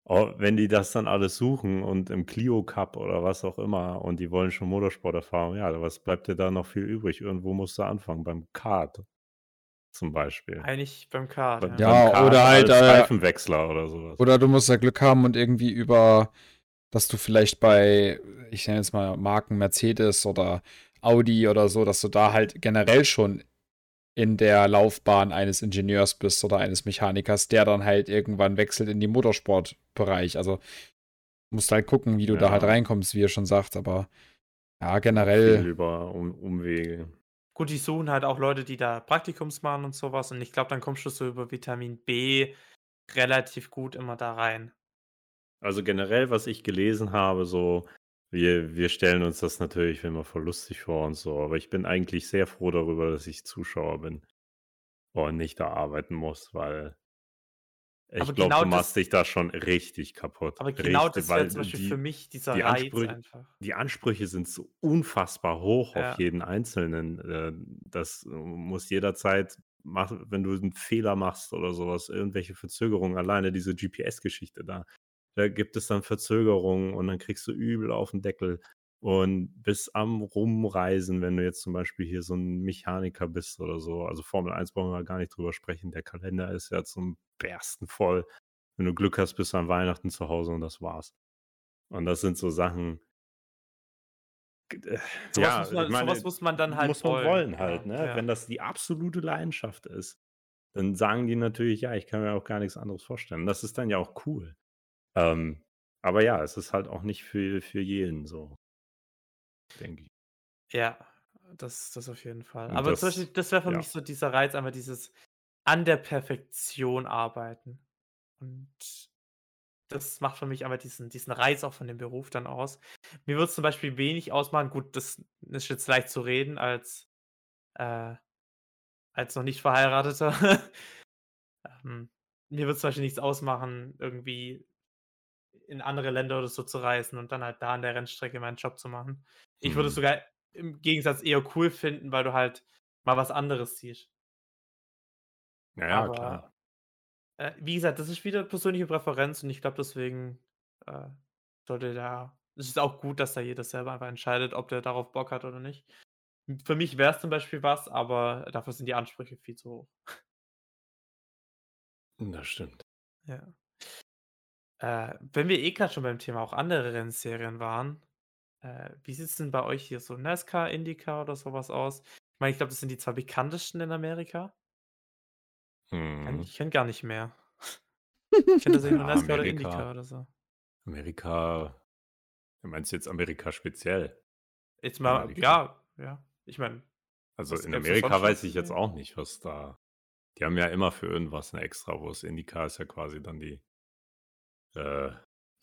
oh, wenn die das dann alles suchen und im Clio Cup oder was auch immer und die wollen schon Motorsporterfahrung, ja, was bleibt dir da noch viel übrig? Irgendwo musst du anfangen, beim Kart zum Beispiel. Eigentlich beim Kart, Bei ja. beim Ja, Kart oder halt, als äh, Reifenwechsler oder so was. Oder du musst ja Glück haben und irgendwie über, dass du vielleicht bei, ich nenne jetzt mal Marken Mercedes oder Audi oder so, dass du da halt generell schon in der Laufbahn eines Ingenieurs bist oder eines Mechanikers, der dann halt irgendwann wechselt in den Motorsportbereich. Also musst halt gucken, wie du da halt Ja. reinkommst, wie ihr schon sagt, aber ja, Viel generell, über um Umwege. Gut, die suchen halt auch Leute, die da Praktikums machen und sowas. Und ich glaube, dann kommst du so über Vitamin B relativ gut immer da rein. Also generell, was ich gelesen habe, so, wir wir stellen uns das natürlich immer voll lustig vor und so, aber ich bin eigentlich sehr froh darüber, dass ich Zuschauer bin und nicht da arbeiten muss, weil ich glaube, genau du machst dich da schon richtig kaputt. aber genau Richtig, das wäre zum Beispiel die für mich dieser die Reiz Ansprüche einfach. die Ansprüche sind so unfassbar hoch Ja. auf jeden Einzelnen. Äh, das muss jederzeit mach wenn du 'n Fehler machst oder so was, irgendwelche Verzögerungen, alleine diese GPS-Geschichte da. Da gibt es dann Verzögerungen und dann kriegst du übel auf 'n Deckel und bist am Rumreisen, wenn du jetzt zum Beispiel hier so 'n Mechaniker bist oder so. Also, Formel 1 brauchen wir gar nicht drüber sprechen. Der Kalender ist ja zum Bersten voll. Wenn du Glück hast, bist du an Weihnachten zu Hause und das war's. Und das sind so Sachen äh, So ja, muss man meine, muss man dann halt muss man wollen. wollen halt, ne? ja. Wenn das die absolute Leidenschaft ist, dann sagen die natürlich: „Ja, ich kann mir auch gar nix anderes vorstellen.“ Das ist dann ja auch cool. Ähm, aber ja, es ist halt auch nicht für für jeden so. Denke ich. Ja, das das auf jeden Fall. Und Aber zum Beispiel, das das wäre für ja. mich so dieser Reiz, einfach dieses an der Perfektion arbeiten. Und das macht für mich aber diesen diesen Reiz auch von dem Beruf dann aus. Mir würd's zum Beispiel wenig ausmachen gut, das ist jetzt leicht zu reden als äh, als noch nicht Verheirateter. Ähm, mir würd's zum Beispiel nichts ausmachen, irgendwie in andere Länder oder so zu reisen und dann halt da an der Rennstrecke meinen Job zu machen. Ich würde es Mhm. sogar im Gegensatz eher cool finden, weil du halt mal was anderes siehst. Ja, ja, klar. Aber äh, wie gesagt, das ist wieder persönliche Präferenz und ich glaube, deswegen, äh, sollte da es ist auch gut, dass da jeder selber einfach entscheidet, ob der darauf Bock hat oder nicht. Für mich wär's zum Beispiel was, aber dafür sind die Ansprüche viel zu hoch. Das stimmt. Ja. Äh, wenn wir eh grad schon beim Thema auch andere Rennserien waren, äh, wie sieht's denn bei euch hier so NASCAR, IndyCar oder so was aus? Ich meine, ich glaube, das sind die 2 bekanntesten in Amerika. Mhm. ich kenne gar nicht mehr. Ich kenne nur Ja, NASCAR oder IndyCar Amerika oder so. Amerika du meinst jetzt Amerika speziell? Jetzt mal Amerika. ja, ja. Ich meine Also, in Amerika weiß ich jetzt auch nicht, was da die haben ja immer für irgendwas 'ne Extrawurst. IndyCar ist ja quasi dann die äh,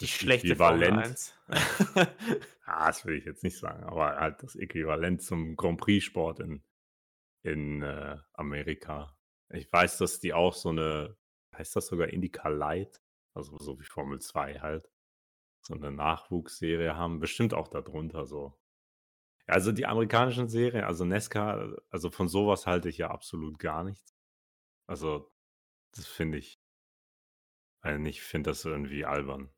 Die schlechte Formel Äquivalent 1. ah, das will ich jetzt nicht sagen, aber halt das Äquivalent zum Grand Prix-Sport in in, äh, Amerika. Ich weiß, dass die auch so 'ne heißt das sogar IndyCar Light? Also, so wie Formel 2 halt. So 'ne Nachwuchsserie haben, bestimmt auch da drunter so. Also, die amerikanischen Serien, also NASCAR also, von so was halte ich ja absolut gar nichts. Also, das finde ich nicht, ich finde das irgendwie albern.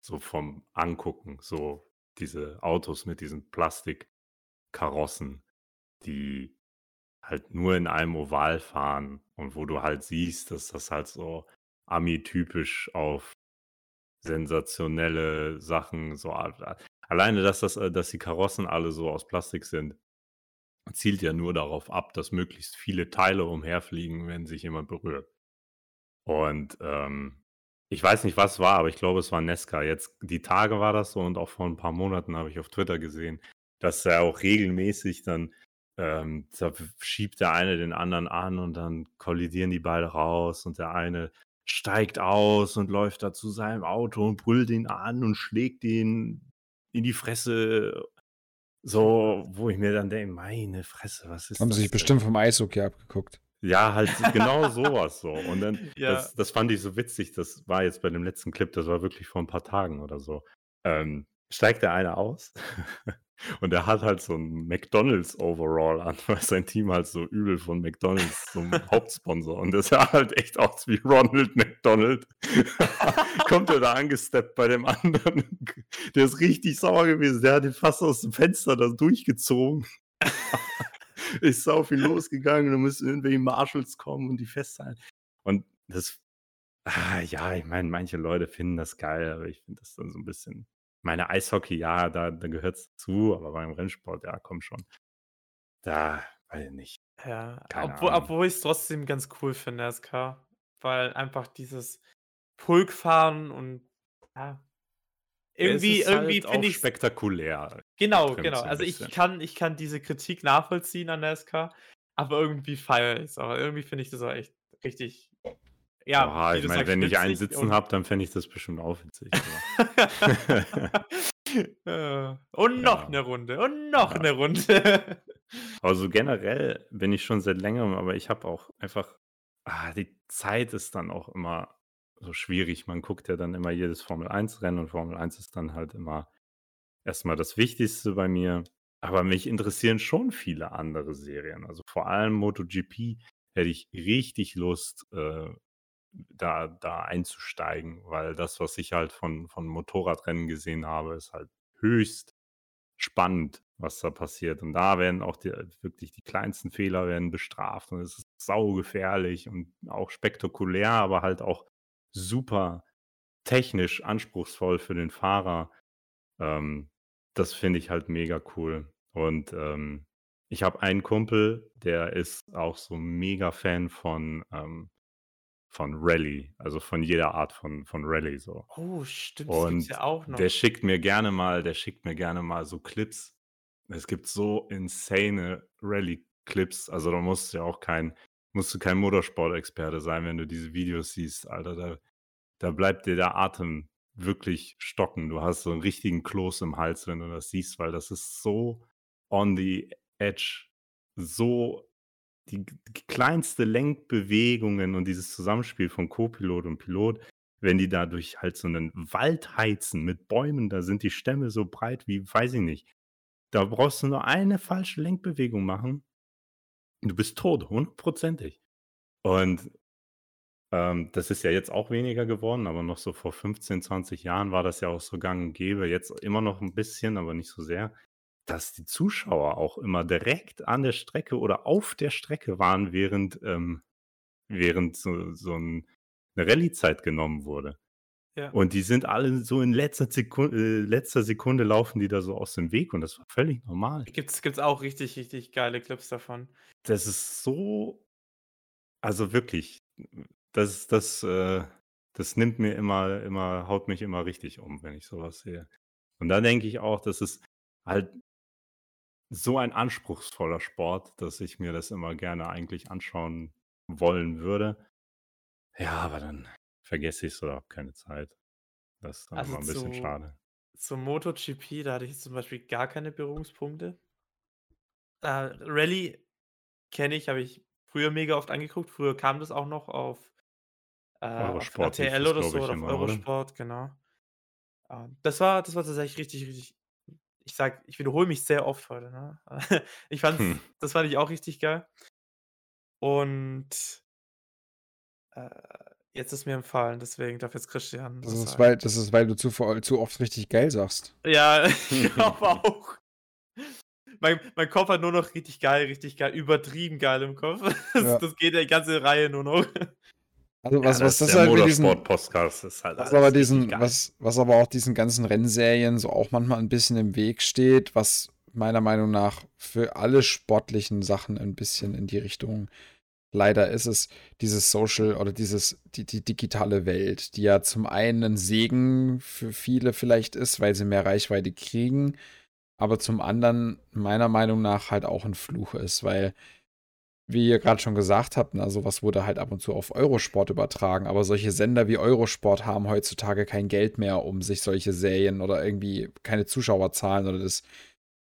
So vom Angucken, so diese Autos mit diesen Plastikkarossen, die halt nur in einem Oval fahren und wo du halt siehst, dass das halt so Ami-typisch auf sensationelle Sachen so alleine, dass das äh, dass die Karossen alle so aus Plastik sind, zielt ja nur darauf ab, dass möglichst viele Teile umherfliegen, wenn sich jemand berührt. Und, ähm, ich weiß nicht, was war, aber ich glaube, es war NASCAR. Jetzt die Tage war das so und auch vor 'n paar Monaten habe ich auf Twitter gesehen, dass da auch regelmäßig dann, ähm da schiebt der eine den anderen an und dann kollidieren die beide raus und der eine steigt aus und läuft da zu seinem Auto und brüllt ihn an und schlägt ihn in die Fresse. So, wo ich mir dann denke: „Meine Fresse, was ist haben das sich denn?“ bestimmt vom Eishockey abgeguckt. Ja, halt genau so was so. Und dann Ja. das das fand ich so witzig, das war jetzt bei dem letzten Clip, das war wirklich vor 'n paar Tagen oder so. Ähm, steigt der eine aus Und er hat halt so ein McDonalds Overall an, weil sein Team halt so übel von McDonalds zum Hauptsponsor. Und das sah halt echt aus wie Ronald McDonald. Kommt er da angesteppt bei dem anderen. Der ist richtig sauer gewesen. Der hat ihn fast aus dem Fenster da durchgezogen. ist sau viel losgegangen. Da müssen irgendwelche Marshals kommen und die festhalten. Und das, ah, ja, ich meine, manche Leute finden das geil, aber ich finde das dann so ein bisschen meine Eishockey, ja, da, da gehört es zu, aber beim Rennsport, ja, komm schon. Da, weiß ich nicht. Ja, obwohl, obwohl ich es trotzdem ganz cool finde, SK. Weil einfach dieses Pulkfahren und ja, irgendwie, es irgendwie halt finde ich spektakulär. Genau, genau. Also ich kann, ich kann diese Kritik nachvollziehen an der SK, aber irgendwie feiere ich es auch. Irgendwie finde ich das auch echt richtig ja, Oha, ich meine, wenn ich einen sitzen habe, dann fände ich das bestimmt auch witzig. und noch ja. eine Runde und noch ja. eine Runde. also generell bin ich schon seit längerem, aber ich habe auch einfach, ah, die Zeit ist dann auch immer so schwierig. Man guckt ja dann immer jedes Formel 1 Rennen und Formel 1 ist dann halt immer erstmal das Wichtigste bei mir. Aber mich interessieren schon viele andere Serien. Also vor allem MotoGP hätte ich richtig Lust, äh, da, da einzusteigen, weil das, was ich halt von, von Motorradrennen gesehen habe, ist halt höchst spannend, was da passiert. Und da werden auch die, wirklich die kleinsten Fehler werden bestraft und es ist saugefährlich und auch spektakulär, aber halt auch super technisch anspruchsvoll für den Fahrer. Ähm, das finde ich halt mega cool. Und ähm, ich habe einen Kumpel, der ist auch so mega Fan von ähm, von Rallye, also von jeder Art von, von Rallye so. Oh, stimmt, Und ja auch noch. der schickt mir gerne mal, der schickt mir gerne mal so Clips. Es gibt so insane Rallye-Clips, also da musst du ja auch kein, musst du kein Motorsport-Experte sein, wenn du diese Videos siehst, Alter, da, da bleibt dir der Atem wirklich stocken. Du hast so einen richtigen Kloß im Hals, wenn du das siehst, weil das ist so on the edge, so die, die kleinste Lenkbewegungen und dieses Zusammenspiel von Co-Pilot und Pilot, wenn die da durch halt so einen Wald heizen mit Bäumen, da sind die Stämme so breit wie, weiß ich nicht. Da brauchst du nur eine falsche Lenkbewegung machen. Du bist tot, hundertprozentig. Und ähm, das ist ja jetzt auch weniger geworden, aber noch so vor 15, 20 Jahren war das ja auch so gang und gäbe. Jetzt immer noch ein bisschen, aber nicht so sehr dass die Zuschauer auch immer direkt an der Strecke oder auf der Strecke waren, während, ähm, während so, so ein, eine Rallye-Zeit genommen wurde. Ja. Und die sind alle so in letzter Sekunde, äh, letzter Sekunde laufen die da so aus dem Weg und das war völlig normal. Gibt's, gibt's auch richtig, richtig geile Clips davon. Das ist so, also wirklich, das, das, äh, das nimmt mir immer, immer, haut mich immer richtig um, wenn ich sowas sehe. Und da denke ich auch, dass es halt so ein anspruchsvoller Sport, dass ich mir das immer gerne eigentlich anschauen wollen würde. Ja, aber dann vergesse ich es oder habe keine Zeit. Das ist dann Also immer ein bisschen zu, schade. zu MotoGP, da hatte ich zum Beispiel gar keine Berührungspunkte. Äh, Rallye kenne ich, habe ich früher mega oft angeguckt. Früher kam das auch noch auf, äh, auf Eurosport RTL das, oder so oder auf immer, oder? Eurosport, genau. Äh, das war, das war tatsächlich richtig, richtig ich sag, ich wiederhole mich sehr oft heute, ne? Ich fand's Hm. das fand ich auch richtig geil. Und äh, jetzt ist mir empfallen, deswegen darf jetzt Christian Das was ist, sagen. weil, das ist, weil du zu, zu oft richtig geil sagst. Ja, ich glaube auch. Mein, mein Kopf hat nur noch richtig geil, richtig geil, übertrieben geil im Kopf. Das, Ja. das geht die ganze Reihe nur noch. Also Ja, was, was das das der halt mit diesen, Motorsport-Podcast ist halt was alles aber diesen, was, was aber auch diesen ganzen Rennserien so auch manchmal ein bisschen im Weg steht, was meiner Meinung nach für alle sportlichen Sachen ein bisschen in die Richtung leider ist es dieses Social oder dieses, die, die digitale Welt, die ja zum einen ein Segen für viele vielleicht ist, weil sie mehr Reichweite kriegen, aber zum anderen meiner Meinung nach halt auch ein Fluch ist, weil wie ihr gerade schon gesagt habt, na, sowas wurde halt ab und zu auf Eurosport übertragen, aber solche Sender wie Eurosport haben heutzutage kein Geld mehr, um sich solche Serien oder irgendwie keine Zuschauerzahlen oder das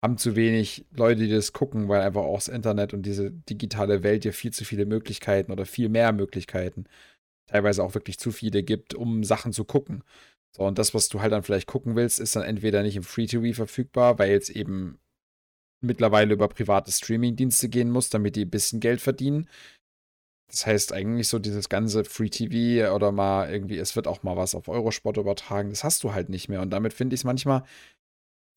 haben zu wenig Leute, die das gucken, weil einfach auch das Internet und diese digitale Welt dir viel zu viele Möglichkeiten oder viel mehr Möglichkeiten, teilweise auch wirklich zu viele gibt, um Sachen zu gucken. So, und das, was du halt dann vielleicht gucken willst, ist dann entweder nicht im Free-TV verfügbar, weil es eben mittlerweile über private Streamingdienste gehen musst, damit die ein bisschen Geld verdienen. Das heißt eigentlich so dieses ganze Free TV oder mal irgendwie, es wird auch mal was auf Eurosport übertragen, das hast du halt nicht mehr. Und damit finde ich es manchmal,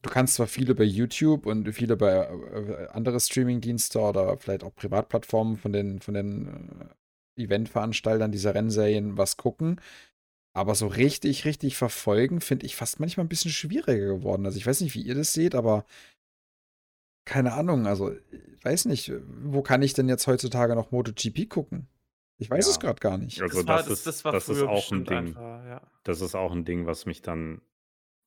du kannst zwar viel über YouTube und viel über äh, andere Streamingdienste oder vielleicht auch Privatplattformen von den, von den äh, Eventveranstaltern dieser Rennserien was gucken, aber so richtig, richtig verfolgen, finde ich fast manchmal ein bisschen schwieriger geworden. Also ich weiß nicht, wie ihr das seht, aber keine Ahnung, also ich weiß nicht, wo kann ich denn jetzt heutzutage noch MotoGP gucken? Ich weiß es Ja. gerade gar nicht. Also Das war- das, das- ist, das war das ist früher auch ein Ding. einfach, ja. Das ist auch ein Ding, was mich dann,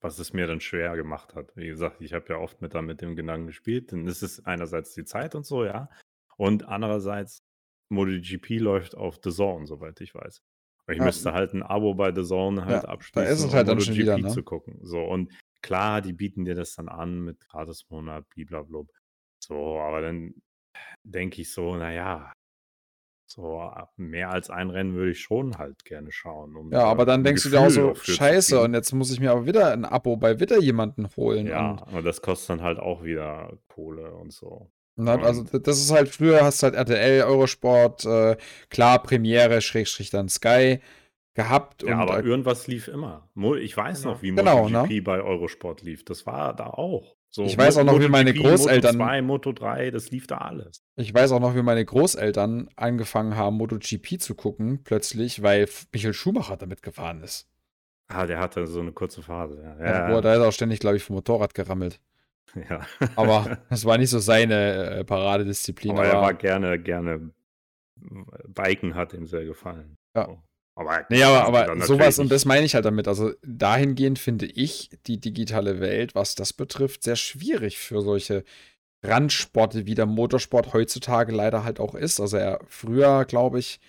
was es mir dann schwer gemacht hat. Wie gesagt, ich habe ja oft mit, dann mit dem Gedanken gespielt. Dann ist es einerseits die Zeit und so, ja. Und andererseits, MotoGP läuft auf The Zone, soweit ich weiß. Und ich Ja. müsste halt ein Abo bei The Zone halt Ja, da abschließen, ist es halt um MotoGP wieder, ne? zu gucken. So, und klar, die bieten dir das dann an mit Gratismonat, blablabla. So, aber dann denke ich so, naja, so mehr als ein Rennen würde ich schon halt gerne schauen. Um Ja, aber da dann denkst du dir auch Gefühl so, scheiße, und jetzt muss ich mir aber wieder ein Abo bei wieder jemanden holen. Ja, Und, aber das kostet dann halt auch wieder Kohle und so. und dann, also das ist halt, früher hast du halt RTL, Eurosport, äh, klar, Premiere, Schrägstrich dann Sky gehabt. Ja, und aber irgendwas lief immer. Ich weiß Genau. noch, wie Genau, MotoGP bei Eurosport lief. Das war da auch. So, Ich weiß auch noch, wie meine MotoGP, Großeltern- Moto 2, Moto 3, das lief da alles. ich weiß auch noch, wie meine Großeltern angefangen haben, MotoGP zu gucken, plötzlich, weil Michael Schumacher damit gefahren ist. Ah, der hatte so eine kurze Phase. Ja, Ja. ja, da ist er auch ständig, glaube ich, vom Motorrad gerammelt. ja. Aber das war nicht so seine äh, Paradedisziplin. aber er war gerne, gerne. Biken hat ihm sehr gefallen. Ja. So. Aber, Nee, aber, aber sowas, und das meine ich halt damit. Also dahingehend finde ich die digitale Welt, was das betrifft, sehr schwierig für solche Randsporte, wie der Motorsport heutzutage leider halt auch ist. Also er früher, glaube ich,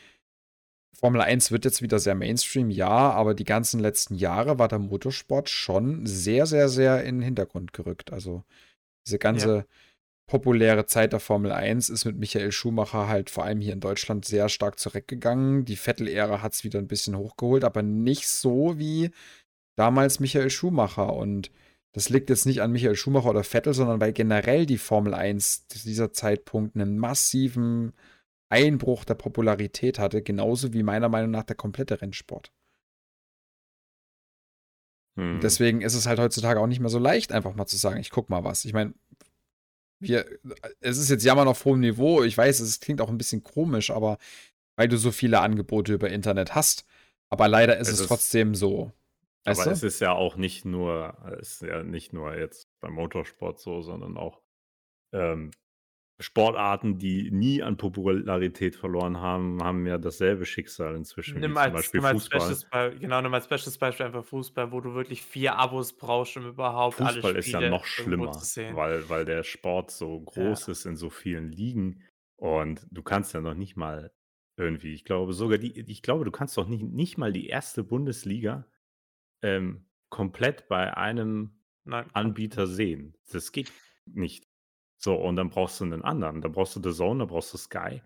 Formel 1 wird jetzt wieder sehr Mainstream, ja, aber die ganzen letzten Jahre war der Motorsport schon sehr, sehr, sehr in den Hintergrund gerückt. Also diese ganze populäre Zeit der Formel 1 ist mit Michael Schumacher halt vor allem hier in Deutschland sehr stark zurückgegangen. Die Vettel-Ära hat es wieder ein bisschen hochgeholt, aber nicht so wie damals Michael Schumacher. Und das liegt jetzt nicht an Michael Schumacher oder Vettel, sondern weil generell die Formel 1 zu dieser Zeitpunkt einen massiven Einbruch der Popularität hatte, genauso wie meiner Meinung nach der komplette Rennsport. Hm. Deswegen ist es halt heutzutage auch nicht mehr so leicht, einfach mal zu sagen, ich guck mal was. Ich meine, wir, es ist jetzt Jammern auf hohem Niveau. Ich weiß, es klingt auch ein bisschen komisch, aber weil du so viele Angebote über Internet hast. Aber leider ist Es es, ist- trotzdem so. Weißt Aber du? es ist ja auch nicht nur, es ist ja nicht nur jetzt beim Motorsport so, sondern auch ähm, Sportarten, die nie an Popularität verloren haben, haben ja dasselbe Schicksal inzwischen. Nimm zum als, Beispiel nimm als Fußball. Beispiel, genau, nimm als bestes Beispiel einfach Fußball, wo du wirklich vier Abos brauchst, um überhaupt alle Fußball ist ja Spiele noch schlimmer, weil, weil der Sport so groß ist in so vielen Ligen und du kannst ja noch nicht mal irgendwie, ich glaube sogar die, ich glaube, du kannst doch nicht, nicht mal die erste Bundesliga ähm, komplett bei einem Nein, Anbieter sehen. Das geht nicht. So, und dann brauchst du einen anderen. Da brauchst du The Zone, da brauchst du Sky.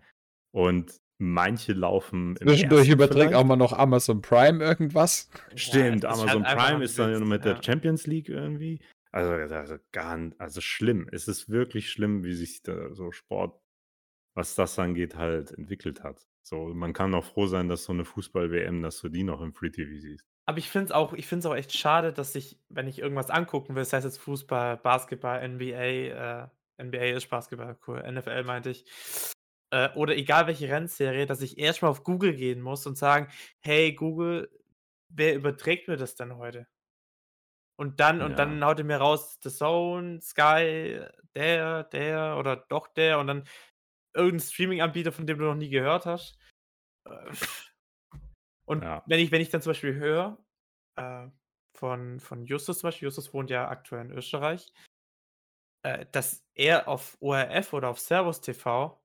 Und manche laufen im Zwischendurch überträgt vielleicht. auch mal noch Amazon Prime irgendwas. Stimmt, Ja, es Amazon halt Prime ist dann ja mit der. Champions League irgendwie. Also, also, gar, also schlimm. Es ist wirklich schlimm, wie sich da so Sport, was das angeht, halt entwickelt hat. So, man kann auch froh sein, dass so eine Fußball-WM, dass du die noch im Free TV siehst. Aber ich finde es auch, ich find's auch echt schade, dass ich, wenn ich irgendwas angucken will, das heißt jetzt Fußball, Basketball, NBA, äh, NBA ist Basketball, cool, NFL meinte ich, äh, oder egal welche Rennserie, dass ich erstmal auf Google gehen muss und sagen, hey Google, wer überträgt mir das denn heute? Und dann, und Ja. dann haut er mir raus, The Zone, Sky, der, der oder doch der und dann irgendein Streaming-Anbieter, von dem du noch nie gehört hast. Äh, Und Ja. wenn ich, wenn ich dann zum Beispiel höre, äh, von, von Justus zum Beispiel, Justus wohnt ja aktuell in Österreich, äh, dass er auf ORF oder auf Servus TV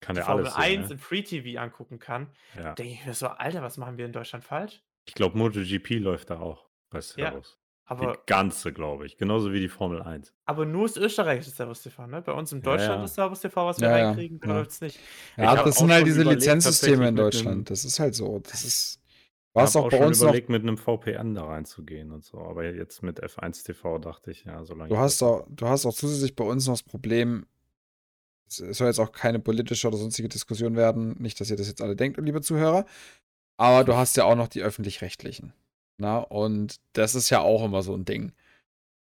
Kann die ja Formel alles 1 sehen, ne? im Free TV angucken kann, Ja. denke ich mir so, Alter, was machen wir in Deutschland falsch? Ich glaube, MotoGP läuft da auch bei Ja, Servus. Die Aber, ganze, glaube ich. Genauso wie die Formel 1. aber nur das österreichische Servus TV, ne? Bei uns in Ja, Deutschland ja. ist Servus TV, was wir Ja, ja, reinkriegen, da ja. läuft's nicht. Ja, das sind halt diese Lizenzsysteme in Deutschland. Das ist halt so. Das ist. War es auch auch bei uns noch, überlegt, mit einem VPN da reinzugehen und so. Aber jetzt mit F1 TV dachte ich, ja, solange du hast auch, du hast auch zusätzlich bei uns noch das Problem, es es soll jetzt auch keine politische oder sonstige Diskussion werden, nicht, dass ihr das jetzt alle denkt, liebe Zuhörer, aber du hast ja auch noch die öffentlich-rechtlichen. Na, und das ist ja auch immer so ein Ding.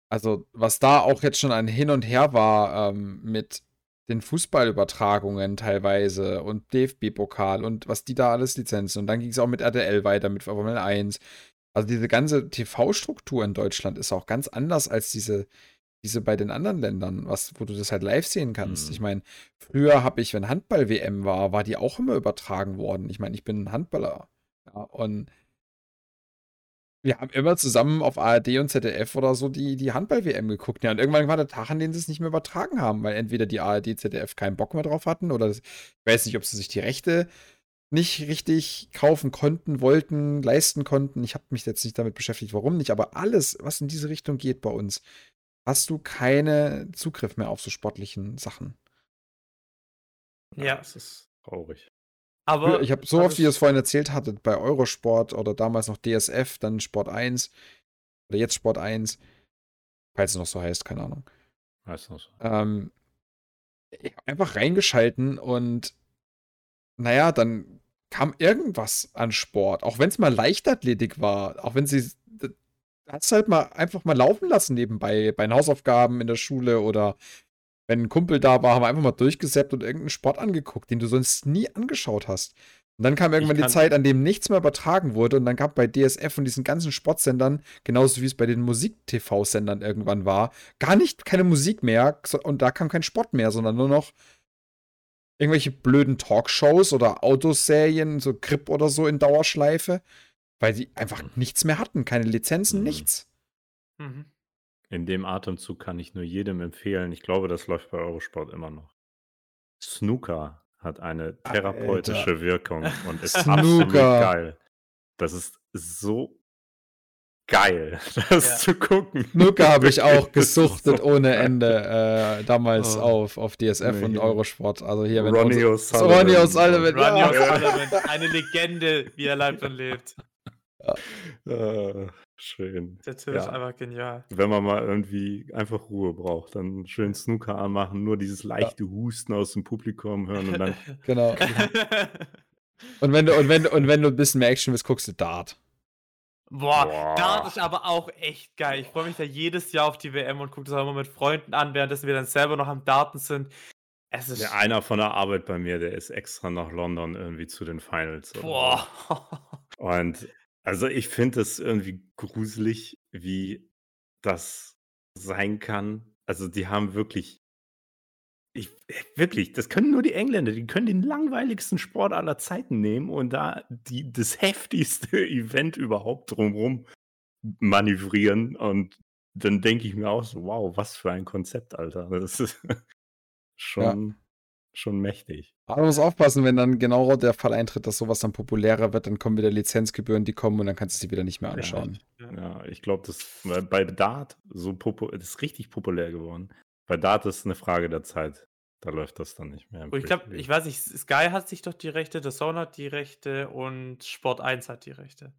Also, was da auch jetzt schon ein Hin und Her war, ähm, mit den Fußballübertragungen teilweise und DFB-Pokal und was die da alles Lizenzen. Und dann ging es auch mit RTL weiter, mit Formel 1. Also diese ganze TV-Struktur in Deutschland ist auch ganz anders als diese, diese bei den anderen Ländern, was, wo du das halt live sehen kannst. Mhm. Ich meine, früher habe ich, wenn Handball-WM war, war die auch immer übertragen worden. Ich meine, ich bin ein Handballer. Ja, und wir haben immer zusammen auf ARD und ZDF oder so die, die Handball-WM geguckt. Ja, und irgendwann war der Tag, an dem sie es nicht mehr übertragen haben, weil entweder die ARD, ZDF keinen Bock mehr drauf hatten oder das, ich weiß nicht, ob sie sich die Rechte nicht richtig kaufen konnten, wollten, leisten konnten. Ich habe mich jetzt nicht damit beschäftigt, warum nicht, aber alles, was in diese Richtung geht bei uns, hast du keinen Zugriff mehr auf so sportlichen Sachen. Ja. Das ist traurig. Aber ich habe so oft, wie ihr es vorhin erzählt hattet, bei Eurosport oder damals noch DSF, dann Sport 1 oder jetzt Sport 1, falls es noch so heißt, keine Ahnung. Weißt du noch so. Ähm, einfach reingeschalten und naja, dann kam irgendwas an Sport, auch wenn es mal Leichtathletik war, auch wenn sie hast halt mal einfach mal laufen lassen nebenbei bei den Hausaufgaben in der Schule oder wenn ein Kumpel da war, haben wir einfach mal durchgesäppt und irgendeinen Sport angeguckt, den du sonst nie angeschaut hast. Und dann kam irgendwann die Zeit, an dem nichts mehr übertragen wurde und dann gab bei DSF und diesen ganzen Sportsendern, genauso wie es bei den Musik-TV-Sendern irgendwann war, gar nicht keine Musik mehr und da kam kein Sport mehr, sondern nur noch irgendwelche blöden Talkshows oder Autoserien, so Grip oder so in Dauerschleife, weil sie einfach nichts mehr hatten, keine Lizenzen, Mhm. nichts. Mhm. In dem Atemzug kann ich nur jedem empfehlen, ich glaube, das läuft bei Eurosport immer noch. Snooker hat eine therapeutische Alter. Wirkung und ist Snooker. absolut geil. Das ist so geil, das Ja. zu gucken. Snooker habe ich auch gesuchtet so ohne. Ende, äh, damals Oh. auf, auf DSF Nee, und hier. Eurosport. Also hier, wenn Ronnie O'Sullivan. Ronnie O'Sullivan, Ronnie ja. O'Sullivan, eine Legende, wie er lebt und lebt. Äh, schön. Der Typ Ja. ist einfach genial. Wenn man mal irgendwie einfach Ruhe braucht, dann schön Snooker anmachen, nur dieses leichte Husten aus dem Publikum hören und dann Genau. Und wenn du, und wenn, du- und wenn du ein bisschen mehr Action willst, guckst du Dart. Boah, Boah. Dart ist aber auch echt geil. Ich freue mich da jedes Jahr auf die WM und gucke das auch immer mit Freunden an, währenddessen wir dann selber noch am Daten sind. Es ist. Ja, einer von der Arbeit bei mir, der ist extra nach London irgendwie zu den Finals. oder so. Boah. Und also ich finde es irgendwie gruselig, wie das sein kann. Also die haben wirklich, ich, äh, wirklich, das können nur die Engländer, die können den langweiligsten Sport aller Zeiten nehmen und da die, das heftigste Event überhaupt drumherum manövrieren. Und dann denke ich mir auch so, wow, was für ein Konzept, Alter. Das ist schon, schon mächtig. Aber du musst aufpassen, wenn dann genau der Fall eintritt, dass sowas dann populärer wird, dann kommen wieder Lizenzgebühren, die kommen und dann kannst du sie wieder nicht mehr Ja. anschauen. Ja, ich glaube, das bei Dart so das ist richtig populär geworden. Bei Dart ist eine Frage der Zeit. Da läuft das dann nicht mehr. ich glaube, ich weiß nicht, Sky hat sich doch die Rechte, The Zone hat die Rechte und Sport 1 hat die Rechte.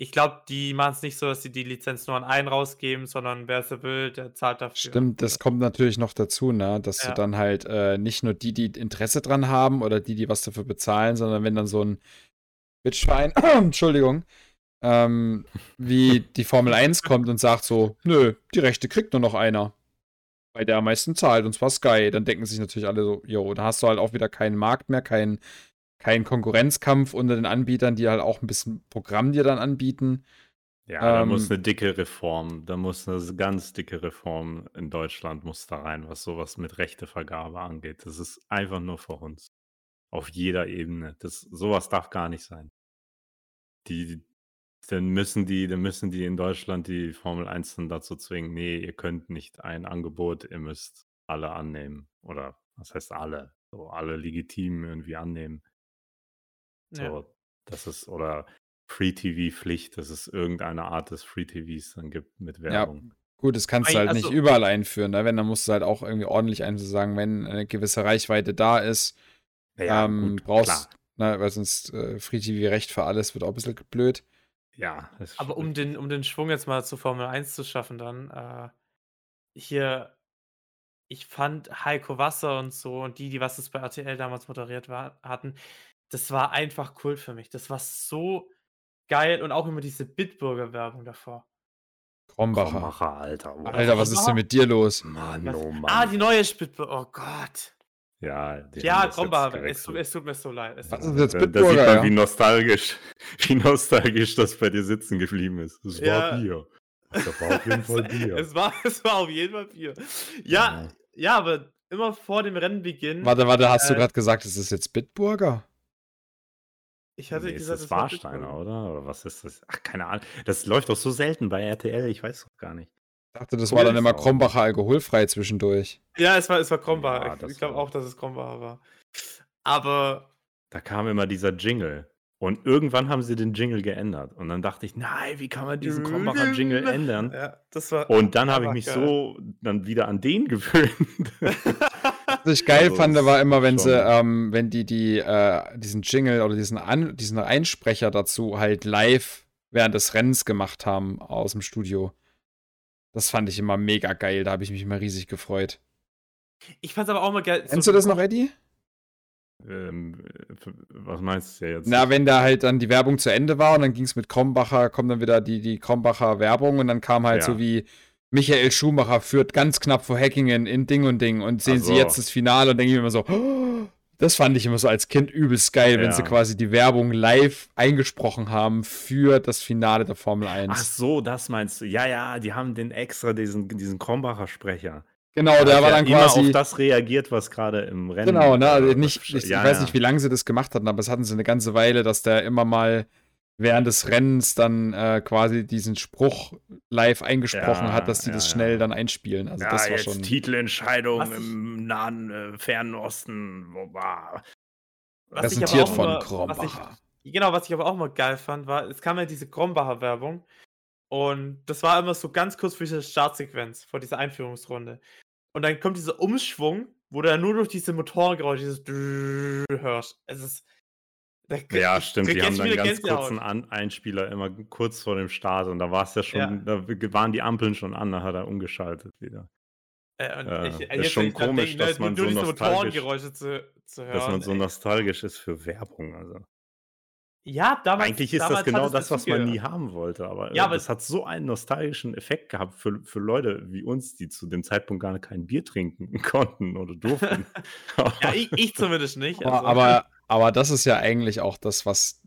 Ich glaube, die machen es nicht so, dass sie die Lizenz nur an einen rausgeben, sondern wer sie will, der zahlt dafür. Stimmt, das kommt natürlich noch dazu, ne? Dass Ja. du dann halt äh, nicht nur die, die Interesse dran haben oder die, die was dafür bezahlen, sondern wenn dann so ein Bitchwein, Entschuldigung, ähm, wie die Formel 1 kommt und sagt so, nö, die Rechte kriegt nur noch einer. Weil der am meisten zahlt, und zwar Sky. Dann denken sich natürlich alle so, jo, da hast du halt auch wieder keinen Markt mehr, keinen kein Konkurrenzkampf unter den Anbietern, die halt auch ein bisschen Programm dir dann anbieten. Ja, da ähm, muss eine dicke Reform, da muss eine ganz dicke Reform in Deutschland muss da rein, was sowas mit Rechtevergabe angeht. Das ist einfach nur für uns. Auf jeder Ebene. Das, sowas darf gar nicht sein. Die, dann müssen die, dann müssen die in Deutschland die Formel 1 dann dazu zwingen, nee, ihr könnt nicht ein Angebot, ihr müsst alle annehmen. Oder was heißt alle? So alle legitim irgendwie annehmen. So, Ja. das ist, oder Free-TV-Pflicht, dass es irgendeine Art des Free-TVs dann gibt mit Werbung. Gut, das kannst du halt also- nicht überall einführen. Ne? Wenn, dann musst du halt auch irgendwie ordentlich einfach sagen, wenn eine gewisse Reichweite da ist, ähm, brauchst, ne, weil sonst äh, Free TV Recht für alles wird auch ein bisschen blöd. Ja, das Aber um den, um den Schwung jetzt mal zu Formel 1 zu schaffen, dann äh, hier, ich fand Heiko Wasser und so und die, die was es bei RTL damals moderiert war, hatten, das war einfach Kult für mich. Das war so geil und auch immer diese Bitburger-Werbung davor. Krombacher. Krombacher, Alter. wow. Alter, was ist denn mit dir los? Mann, oh Mann. Ah, die neue Bitburger. Oh Gott. Ja, Ja, Krombacher. Es, es tut mir so leid. Es Was ist jetzt da, da Bitburger, sieht man, ja? wie nostalgisch, wie nostalgisch das bei dir sitzen geblieben ist. Es war Ja. Bier. Das war auf jeden Fall Bier. es, war, es war auf jeden Fall Bier. Ja, Ja. ja, aber immer vor dem Rennbeginn. Warte, warte, hast du Äh, gerade gesagt, es ist jetzt Bitburger? Ich hatte nee, ist gesagt, das es war Warsteiner, oder? Oder was ist das? Ach, keine Ahnung. Das läuft doch so selten bei RTL, ich weiß doch gar nicht. Ich dachte, das war dann ist immer. Krombacher alkoholfrei zwischendurch. Ja, es war, es war Krombacher. Ja, ich das glaube auch, dass es Krombacher war. Aber Da kam immer dieser Jingle. Und irgendwann haben sie den Jingle geändert. Und dann dachte ich, nein, wie kann man diesen Krombacher Jingle ändern? ja, das war. Und dann habe ich mich geil. so dann wieder an den gewöhnt. Was ich geil Also, fand, war immer, wenn sie, schon- ähm, wenn die, die äh, diesen Jingle oder diesen, An diesen Einsprecher dazu halt live während des Rennens gemacht haben aus dem Studio. Das fand ich immer mega geil, da habe ich mich immer riesig gefreut. ich fand's aber auch mal geil. Kennst du das noch, Eddie? ähm, was meinst du jetzt? Na, wenn da halt dann die Werbung zu Ende war und dann ging es mit Krombacher, kommt dann wieder die, die Krombacher Werbung und dann kam halt Ja. so wie Michael Schumacher führt ganz knapp vor Hackingen in Ding und Ding und sehen Ach sie jetzt das Finale und denke ich mir immer so, "Oh, das fand ich immer so als Kind übelst geil, wenn Ja. sie quasi die Werbung live eingesprochen haben für das Finale der Formel 1. Ach so, das meinst du. Ja, ja, die haben den extra, diesen, diesen Krombacher Sprecher. genau, Hat der war ja dann immer quasi. auf das reagiert, was gerade im Rennen Genau, ne, also nicht, ich, ich ja, weiß ja. nicht, wie lange sie das gemacht hatten, aber es hatten sie eine ganze Weile, dass der immer mal während des Rennens dann äh, quasi diesen Spruch live eingesprochen Ja, hat, dass die das ja, schnell ja. dann einspielen. Also ja, das war jetzt schon. Titelentscheidung Was im nahen, äh, fernen Osten. Wo war? Was ich aber Präsentiert auch von was Krombacher. ich, genau, was ich aber auch mal geil fand, war, es kam ja diese Krombacher Werbung und das war immer so ganz kurz vor dieser Startsequenz, vor dieser Einführungsrunde. Und dann kommt dieser Umschwung, wo du dann nur durch diese Motorengeräusche dieses hörst. Es ist. Ja, stimmt. Die haben dann ganz Gänsehaut. kurzen An Einspieler immer kurz vor dem Start und da war es ja schon, Ja. da waren die Ampeln schon an, da hat er umgeschaltet wieder. Äh, und Äh, ich, ist jetzt, schon komisch, denke, ne, dass man so nostalgisch- zu, zu hören. Dass man so ey. nostalgisch ist für Werbung. Also. ja, damals, Eigentlich ist das damals genau es das, was man nie haben wollte. Aber, Ja, äh, aber- das hat so einen nostalgischen Effekt gehabt für, für Leute wie uns, die zu dem Zeitpunkt gar kein Bier trinken konnten oder durften. Ja, ich, ich zumindest nicht. Also. aber, aber das ist ja eigentlich auch das, was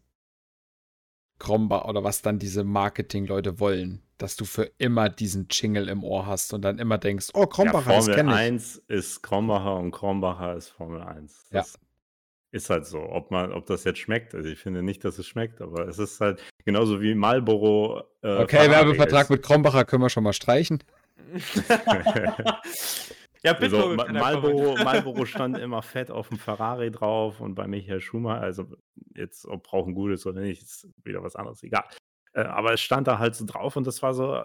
Kromba oder was dann diese Marketing-Leute wollen. Dass du für immer diesen Jingle im Ohr hast und dann immer denkst, oh, ja, Krombacher, das Formel kenne ich. 1 ist Krombacher und Krombacher ist Formel 1. Ja. Das ist halt so. Ob, man, ob das jetzt schmeckt, also ich finde nicht, dass es schmeckt, aber es ist halt genauso wie Marlboro. Äh, Okay, Ferrari Werbevertrag ist. mit Krombacher können wir schon mal streichen. ja, Also, kann ja Marlboro. Marlboro stand immer fett auf dem Ferrari drauf und bei Michael Schumacher, also jetzt, ob brauchen gut ist oder nicht, ist wieder was anderes, egal. Äh, aber es stand da halt so drauf und das war so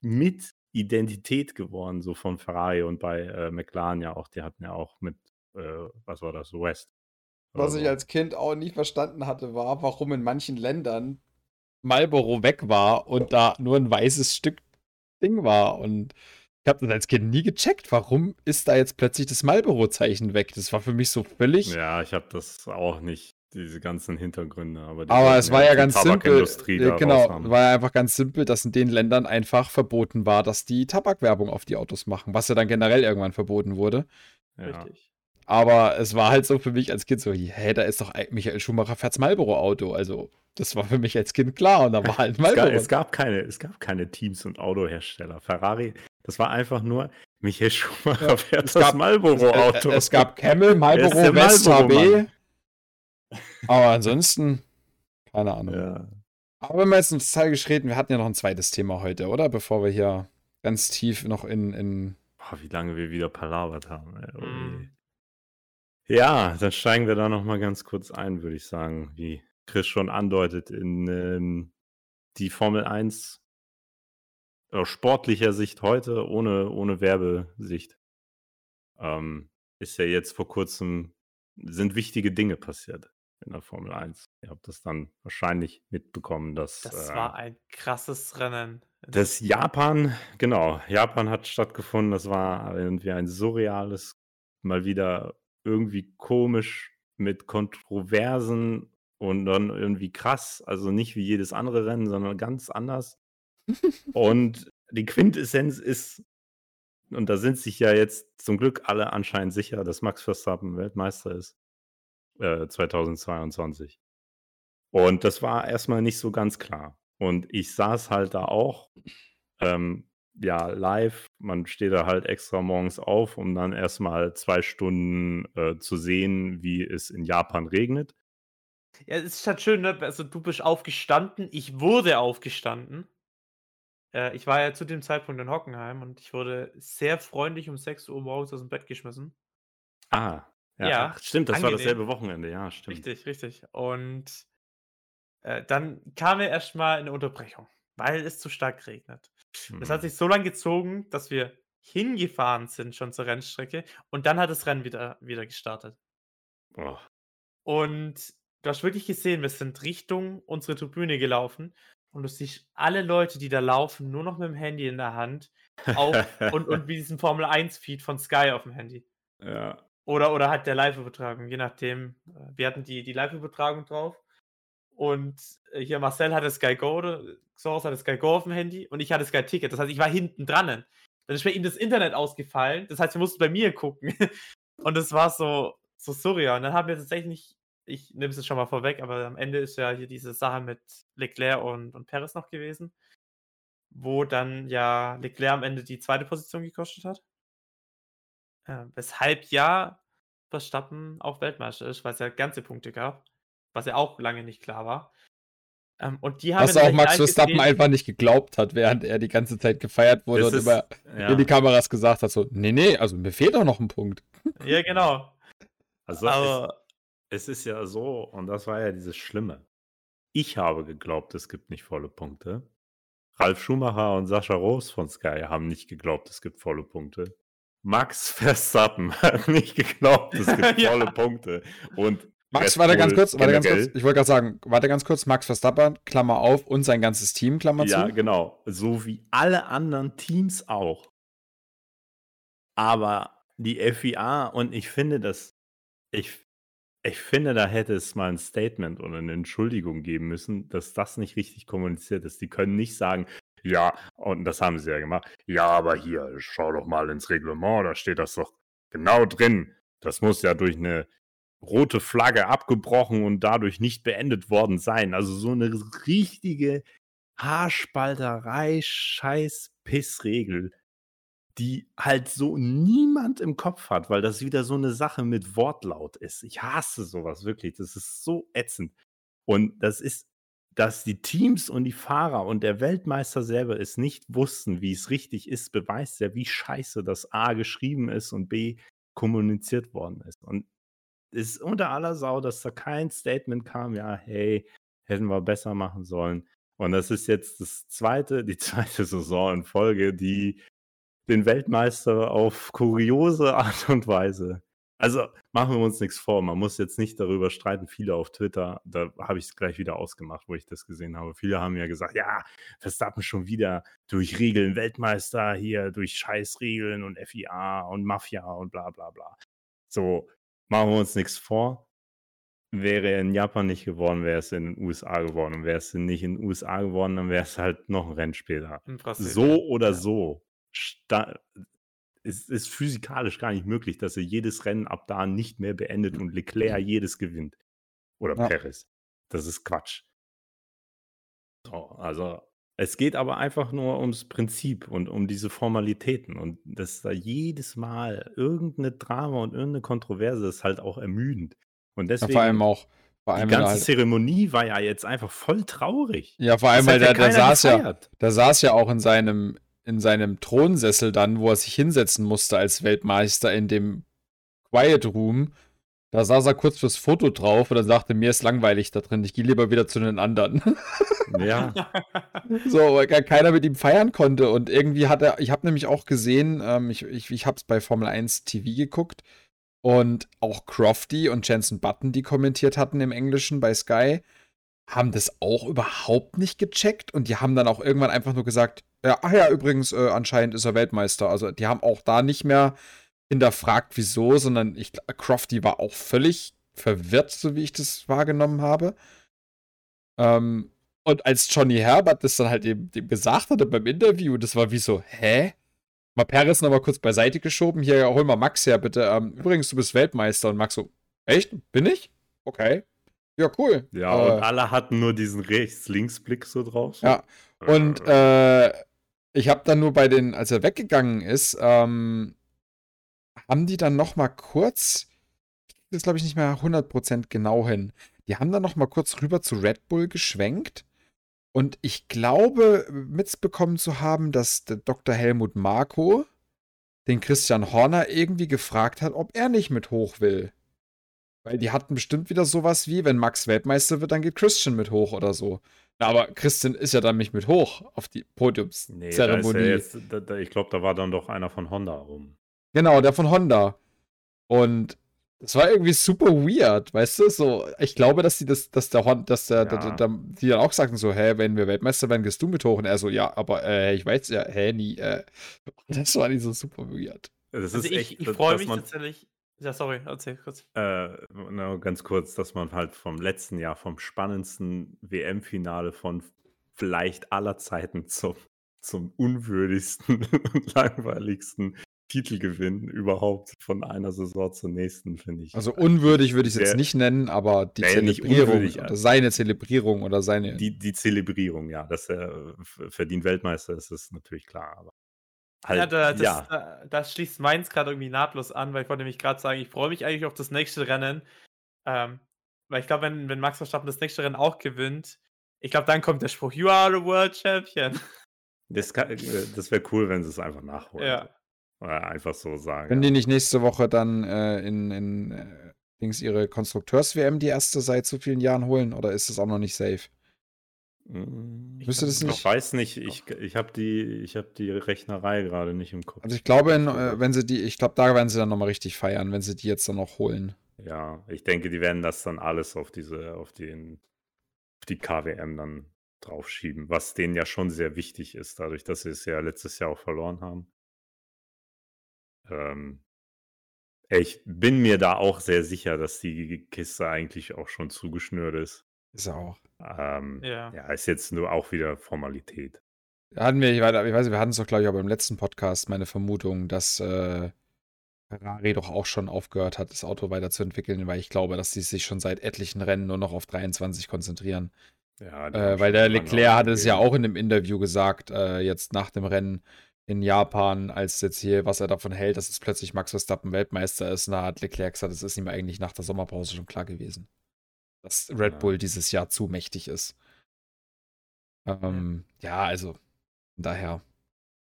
mit Identität geworden, so von Ferrari und bei äh, McLaren ja auch, die hatten ja auch mit, äh, was war das, West. Was ich so. als Kind auch nie verstanden hatte, war, warum in manchen Ländern Marlboro weg war und da nur ein weißes Stück Ding war. Und ich habe das als Kind nie gecheckt. Warum ist da jetzt plötzlich das Marlboro-Zeichen weg? Das war für mich so völlig. Ja, ich habe das auch nicht, diese ganzen Hintergründe. Aber, die Aber es war ja ganz simpel. Tabakindustrie äh, Genau, war ja einfach ganz simpel, dass in den Ländern einfach verboten war, dass die Tabakwerbung auf die Autos machen, was ja dann generell irgendwann verboten wurde. Ja. Richtig. Aber es war halt so für mich als Kind so, hä, da ist doch Michael Schumacher fährt's Marlboro-Auto. Also, das war für mich als Kind klar und da war halt Es gab, Marlboro. es, gab keine, es gab keine Teams und Autohersteller. Ferrari, das war einfach nur, Michael Schumacher Ja, fährt es das gab- Marlboro-Auto. Es, es gab Camel, Marlboro, West, HB. Marlboro-Mann. Aber ansonsten, keine Ahnung. Ja. Aber wenn wir jetzt nostalgisch reden, wir hatten ja noch ein zweites Thema heute, oder? Bevor wir hier ganz tief noch in, in Boah, wie lange wir wieder palabert haben. Ey. Oh je. Ja, dann steigen wir da noch mal ganz kurz ein, würde ich sagen, wie Chris schon andeutet, in ähm, die Formel 1 aus sportlicher Sicht heute, ohne, ohne Werbesicht. Ähm, ist ja jetzt vor kurzem, sind wichtige Dinge passiert in der Formel 1. Ihr habt das dann wahrscheinlich mitbekommen, dass. Das äh, war ein krasses Rennen. Das Japan, genau, Japan hat stattgefunden. Das war irgendwie ein surreales, mal wieder irgendwie komisch mit Kontroversen und dann irgendwie krass. Also nicht wie jedes andere Rennen, sondern ganz anders. Und die Quintessenz ist, und da sind sich ja jetzt zum Glück alle anscheinend sicher, dass Max Verstappen Weltmeister ist. Äh, 2022. Und das war erstmal nicht so ganz klar. Und ich saß halt da auch, ähm, ja, live. Man steht da halt extra morgens auf, um dann erstmal zwei Stunden äh, zu sehen, wie es in Japan regnet. Ja, es ist halt schön, ne? Also du bist aufgestanden, ich wurde aufgestanden. Äh, ich war ja zu dem Zeitpunkt in Hockenheim und ich wurde sehr freundlich um 6 Uhr morgens aus dem Bett geschmissen. Ah, ja, Ja, ach, stimmt, das war angenehm. dasselbe Wochenende, ja, stimmt. Richtig, richtig. Und äh, dann kam ja erstmal eine Unterbrechung, weil es zu stark regnet. Das hat Mhm. sich so lange gezogen, dass wir hingefahren sind schon zur Rennstrecke und dann hat das Rennen wieder, wieder gestartet. Oh, Und du hast wirklich gesehen, wir sind Richtung unsere Tribüne gelaufen und du siehst alle Leute, die da laufen, nur noch mit dem Handy in der Hand auf, und, und wie diesen Formel 1-Feed von Sky auf dem Handy. ja. Oder, oder halt der Live-Übertragung, je nachdem. Äh, Wir hatten die, die Live-Übertragung drauf. Und äh, hier Marcel hatte Sky Go, oder Soros hatte Sky Go auf dem Handy und ich hatte Sky Ticket. Das heißt, ich war hinten dran. Dann ist bei ihm das Internet ausgefallen. Das heißt, wir mussten bei mir gucken. Und es war so, so surreal. Und dann haben wir tatsächlich, ich nehme es jetzt schon mal vorweg, aber am Ende ist ja hier diese Sache mit Leclerc und, und Perez noch gewesen, wo dann ja Leclerc am Ende die zweite Position gekostet hat. Äh, weshalb ja Verstappen auch Weltmeister ist, weil es ja ganze Punkte gab, was ja auch lange nicht klar war. Ähm, und die haben Was auch Max Verstappen gesehen- einfach nicht geglaubt hat, während er die ganze Zeit gefeiert wurde und ist- immer ja. in die Kameras gesagt hat: so, nee, nee, also mir fehlt auch noch ein Punkt. Ja, genau. Also Aber es ist ja so, und das war ja dieses Schlimme. Ich habe geglaubt, es gibt nicht volle Punkte. Ralf Schumacher und Sascha Roos von Sky haben nicht geglaubt, es gibt volle Punkte. Max Verstappen hat nicht geglaubt, es gibt Ja. volle Punkte. Und Max, Red warte ganz Bull kurz, warte ganz kurz. Ich wollte gerade sagen, warte ganz kurz, Max Verstappen, Klammer auf, und sein ganzes Team, Klammer Ja, zu. genau. So wie alle anderen Teams auch. Aber die FIA, und ich finde das, ich, ich finde, da hätte es mal ein Statement oder eine Entschuldigung geben müssen, dass das nicht richtig kommuniziert ist. Die können nicht sagen, ja, und das haben sie ja gemacht, ja, aber hier, schau doch mal ins Reglement, da steht das doch genau drin. Das muss ja durch eine rote Flagge abgebrochen und dadurch nicht beendet worden sein. Also so eine richtige Haarspalterei, scheiß Pissregel, die halt so niemand im Kopf hat, weil das wieder so eine Sache mit Wortlaut ist. Ich hasse sowas wirklich. Das ist so ätzend. Und das ist, dass die Teams und die Fahrer und der Weltmeister selber es nicht wussten, wie es richtig ist, beweist ja, wie scheiße das A geschrieben ist und B kommuniziert worden ist. Und es ist unter aller Sau, dass da kein Statement kam, ja, hey, hätten wir besser machen sollen. Und das ist jetzt das zweite, die zweite Saison in Folge, die den Weltmeister auf kuriose Art und Weise. Also machen wir uns nichts vor, man muss jetzt nicht darüber streiten. Viele auf Twitter, da habe ich es gleich wieder ausgemacht, wo ich das gesehen habe. Viele haben ja gesagt, ja, Verstappen schon wieder durch Regeln Weltmeister hier, durch Scheißregeln und FIA und Mafia und bla bla bla. So, machen wir uns nichts vor. Wäre er in Japan nicht geworden, wäre es in den USA geworden. Und wäre es nicht in den USA geworden, dann wäre es halt noch ein Brasilien. So oder Ja. so. Es ist physikalisch gar nicht möglich, dass er jedes Rennen ab da nicht mehr beendet und Leclerc jedes gewinnt. Oder Ja. Perez. Das ist Quatsch. So, also es geht aber einfach nur ums Prinzip und um diese Formalitäten und dass da jedes Mal irgendeine Drama und irgendeine Kontroverse ist halt auch ermüdend. Und Ja, deswegen, vor allem auch, vor die allem, er ganze halt, Zeremonie war ja jetzt einfach voll traurig. ja, vor allem, weil der keiner saß ja, der saß ja auch in seinem, in seinem Thronsessel dann, wo er sich hinsetzen musste als Weltmeister in dem Quiet Room. Da saß er kurz fürs Foto drauf und dann sagte, mir ist langweilig da drin, ich gehe lieber wieder zu den anderen. Ja, So, weil gar keiner mit ihm feiern konnte. Und irgendwie hat er, ich habe nämlich auch gesehen, ähm, ich, ich, ich habe es bei Formel 1 TV geguckt, Und auch Crofty und Jensen Button, die kommentiert hatten im Englischen bei Sky, haben das auch überhaupt nicht gecheckt und die haben dann auch irgendwann einfach nur gesagt, ja, ach ja, übrigens, äh, anscheinend ist er Weltmeister. Also die haben auch da nicht mehr hinterfragt, wieso, sondern ich, Crofty war auch völlig verwirrt, so wie ich das wahrgenommen habe. Ähm, und als Johnny Herbert das dann halt eben dem gesagt hatte beim Interview, das war wie so, hä? Mal Paris nochmal kurz beiseite geschoben. Hier, hol mal Max her, bitte. Ähm, übrigens, du bist Weltmeister. Und Max so, echt? Bin ich? Okay. Ja, cool. Ja, äh, und alle hatten nur diesen Rechts-Links-Blick so drauf. Ja. Und äh, ich habe dann nur bei den, als er weggegangen ist, ähm, haben die dann noch mal kurz, das glaube ich nicht mehr 100% genau hin, die haben dann noch mal kurz rüber zu Red Bull geschwenkt und ich glaube mitbekommen zu haben, dass der Dr. Helmut Marko den Christian Horner irgendwie gefragt hat, ob er nicht mit hoch will. Weil die hatten bestimmt wieder sowas wie, wenn Max Weltmeister wird, dann geht Christian mit hoch oder so. aber Christian ist ja dann nicht mit hoch auf die Podiumszeremonie. Nee, ja ich glaube, da war dann doch einer von Honda rum. Genau, der von Honda. Und das war irgendwie super weird, weißt du? So, ich glaube, dass die das, dass der Honda, dass der, ja. der, der, die dann auch sagten so, hä, wenn wir Weltmeister werden, gehst du mit hoch? Und er so, ja, aber äh, ich weiß ja, hä, nie. Äh. Das war nicht so super weird. Das also ist ich, echt, ich freue mich tatsächlich. Ja, sorry, erzähl kurz. Äh, no, ganz kurz, dass man halt vom letzten Jahr, vom spannendsten WM-Finale von vielleicht aller Zeiten zum, zum unwürdigsten und langweiligsten Titelgewinn überhaupt von einer Saison zur nächsten, finde ich. Also unwürdig würde ich es jetzt nicht nennen, aber die Zelebrierung oder seine Zelebrierung oder seine. Die, die Zelebrierung, ja, dass er verdient Weltmeister ist, ist natürlich klar. Aber halt, ja, da, das, ja. Da, das schließt meins gerade irgendwie nahtlos an, weil ich wollte nämlich gerade sagen, ich freue mich eigentlich auf das nächste Rennen. Ähm, weil ich glaube, wenn, wenn Max Verstappen das nächste Rennen auch gewinnt, ich glaube, dann kommt der Spruch, You are the World Champion. Das, äh, das wäre cool, wenn sie es einfach nachholen. Ja. Oder einfach so sagen. Können die nicht nächste Woche dann äh, in, in äh, Dings ihre Konstrukteurs-WM die erste seit so vielen Jahren holen? Oder ist das auch noch nicht safe? Müsste das nicht? Ich weiß nicht, ich, ich habe die, hab die Rechnerei gerade nicht im Kopf. Also ich glaube, in, äh, wenn sie die, ich glaube, da werden sie dann nochmal richtig feiern, wenn sie die jetzt dann noch holen. Ja, ich denke, die werden das dann alles auf diese, auf den, auf die KWM dann draufschieben, was denen ja schon sehr wichtig ist, dadurch, dass sie es ja letztes Jahr auch verloren haben. Ähm, ich bin mir da auch sehr sicher, dass die Kiste eigentlich auch schon zugeschnürt ist. Ist auch. Ähm, ja. ja, ist jetzt nur auch wieder Formalität. Hatten wir, ich weiß nicht, wir hatten es doch, glaube ich, auch beim letzten Podcast, meine Vermutung, dass äh, Ferrari doch auch schon aufgehört hat, das Auto weiterzuentwickeln, weil ich glaube, dass sie sich schon seit etlichen Rennen nur noch auf 23 konzentrieren. Ja, äh, weil der Leclerc hat es ja auch in dem Interview gesagt, äh, jetzt nach dem Rennen, in Japan, als jetzt hier, was er davon hält, dass jetzt plötzlich Max Verstappen Weltmeister ist. Und da hat Leclerc gesagt, das ist ihm eigentlich nach der Sommerpause schon klar gewesen. Dass Red. Bull dieses Jahr zu mächtig ist. Ähm, ja, also daher.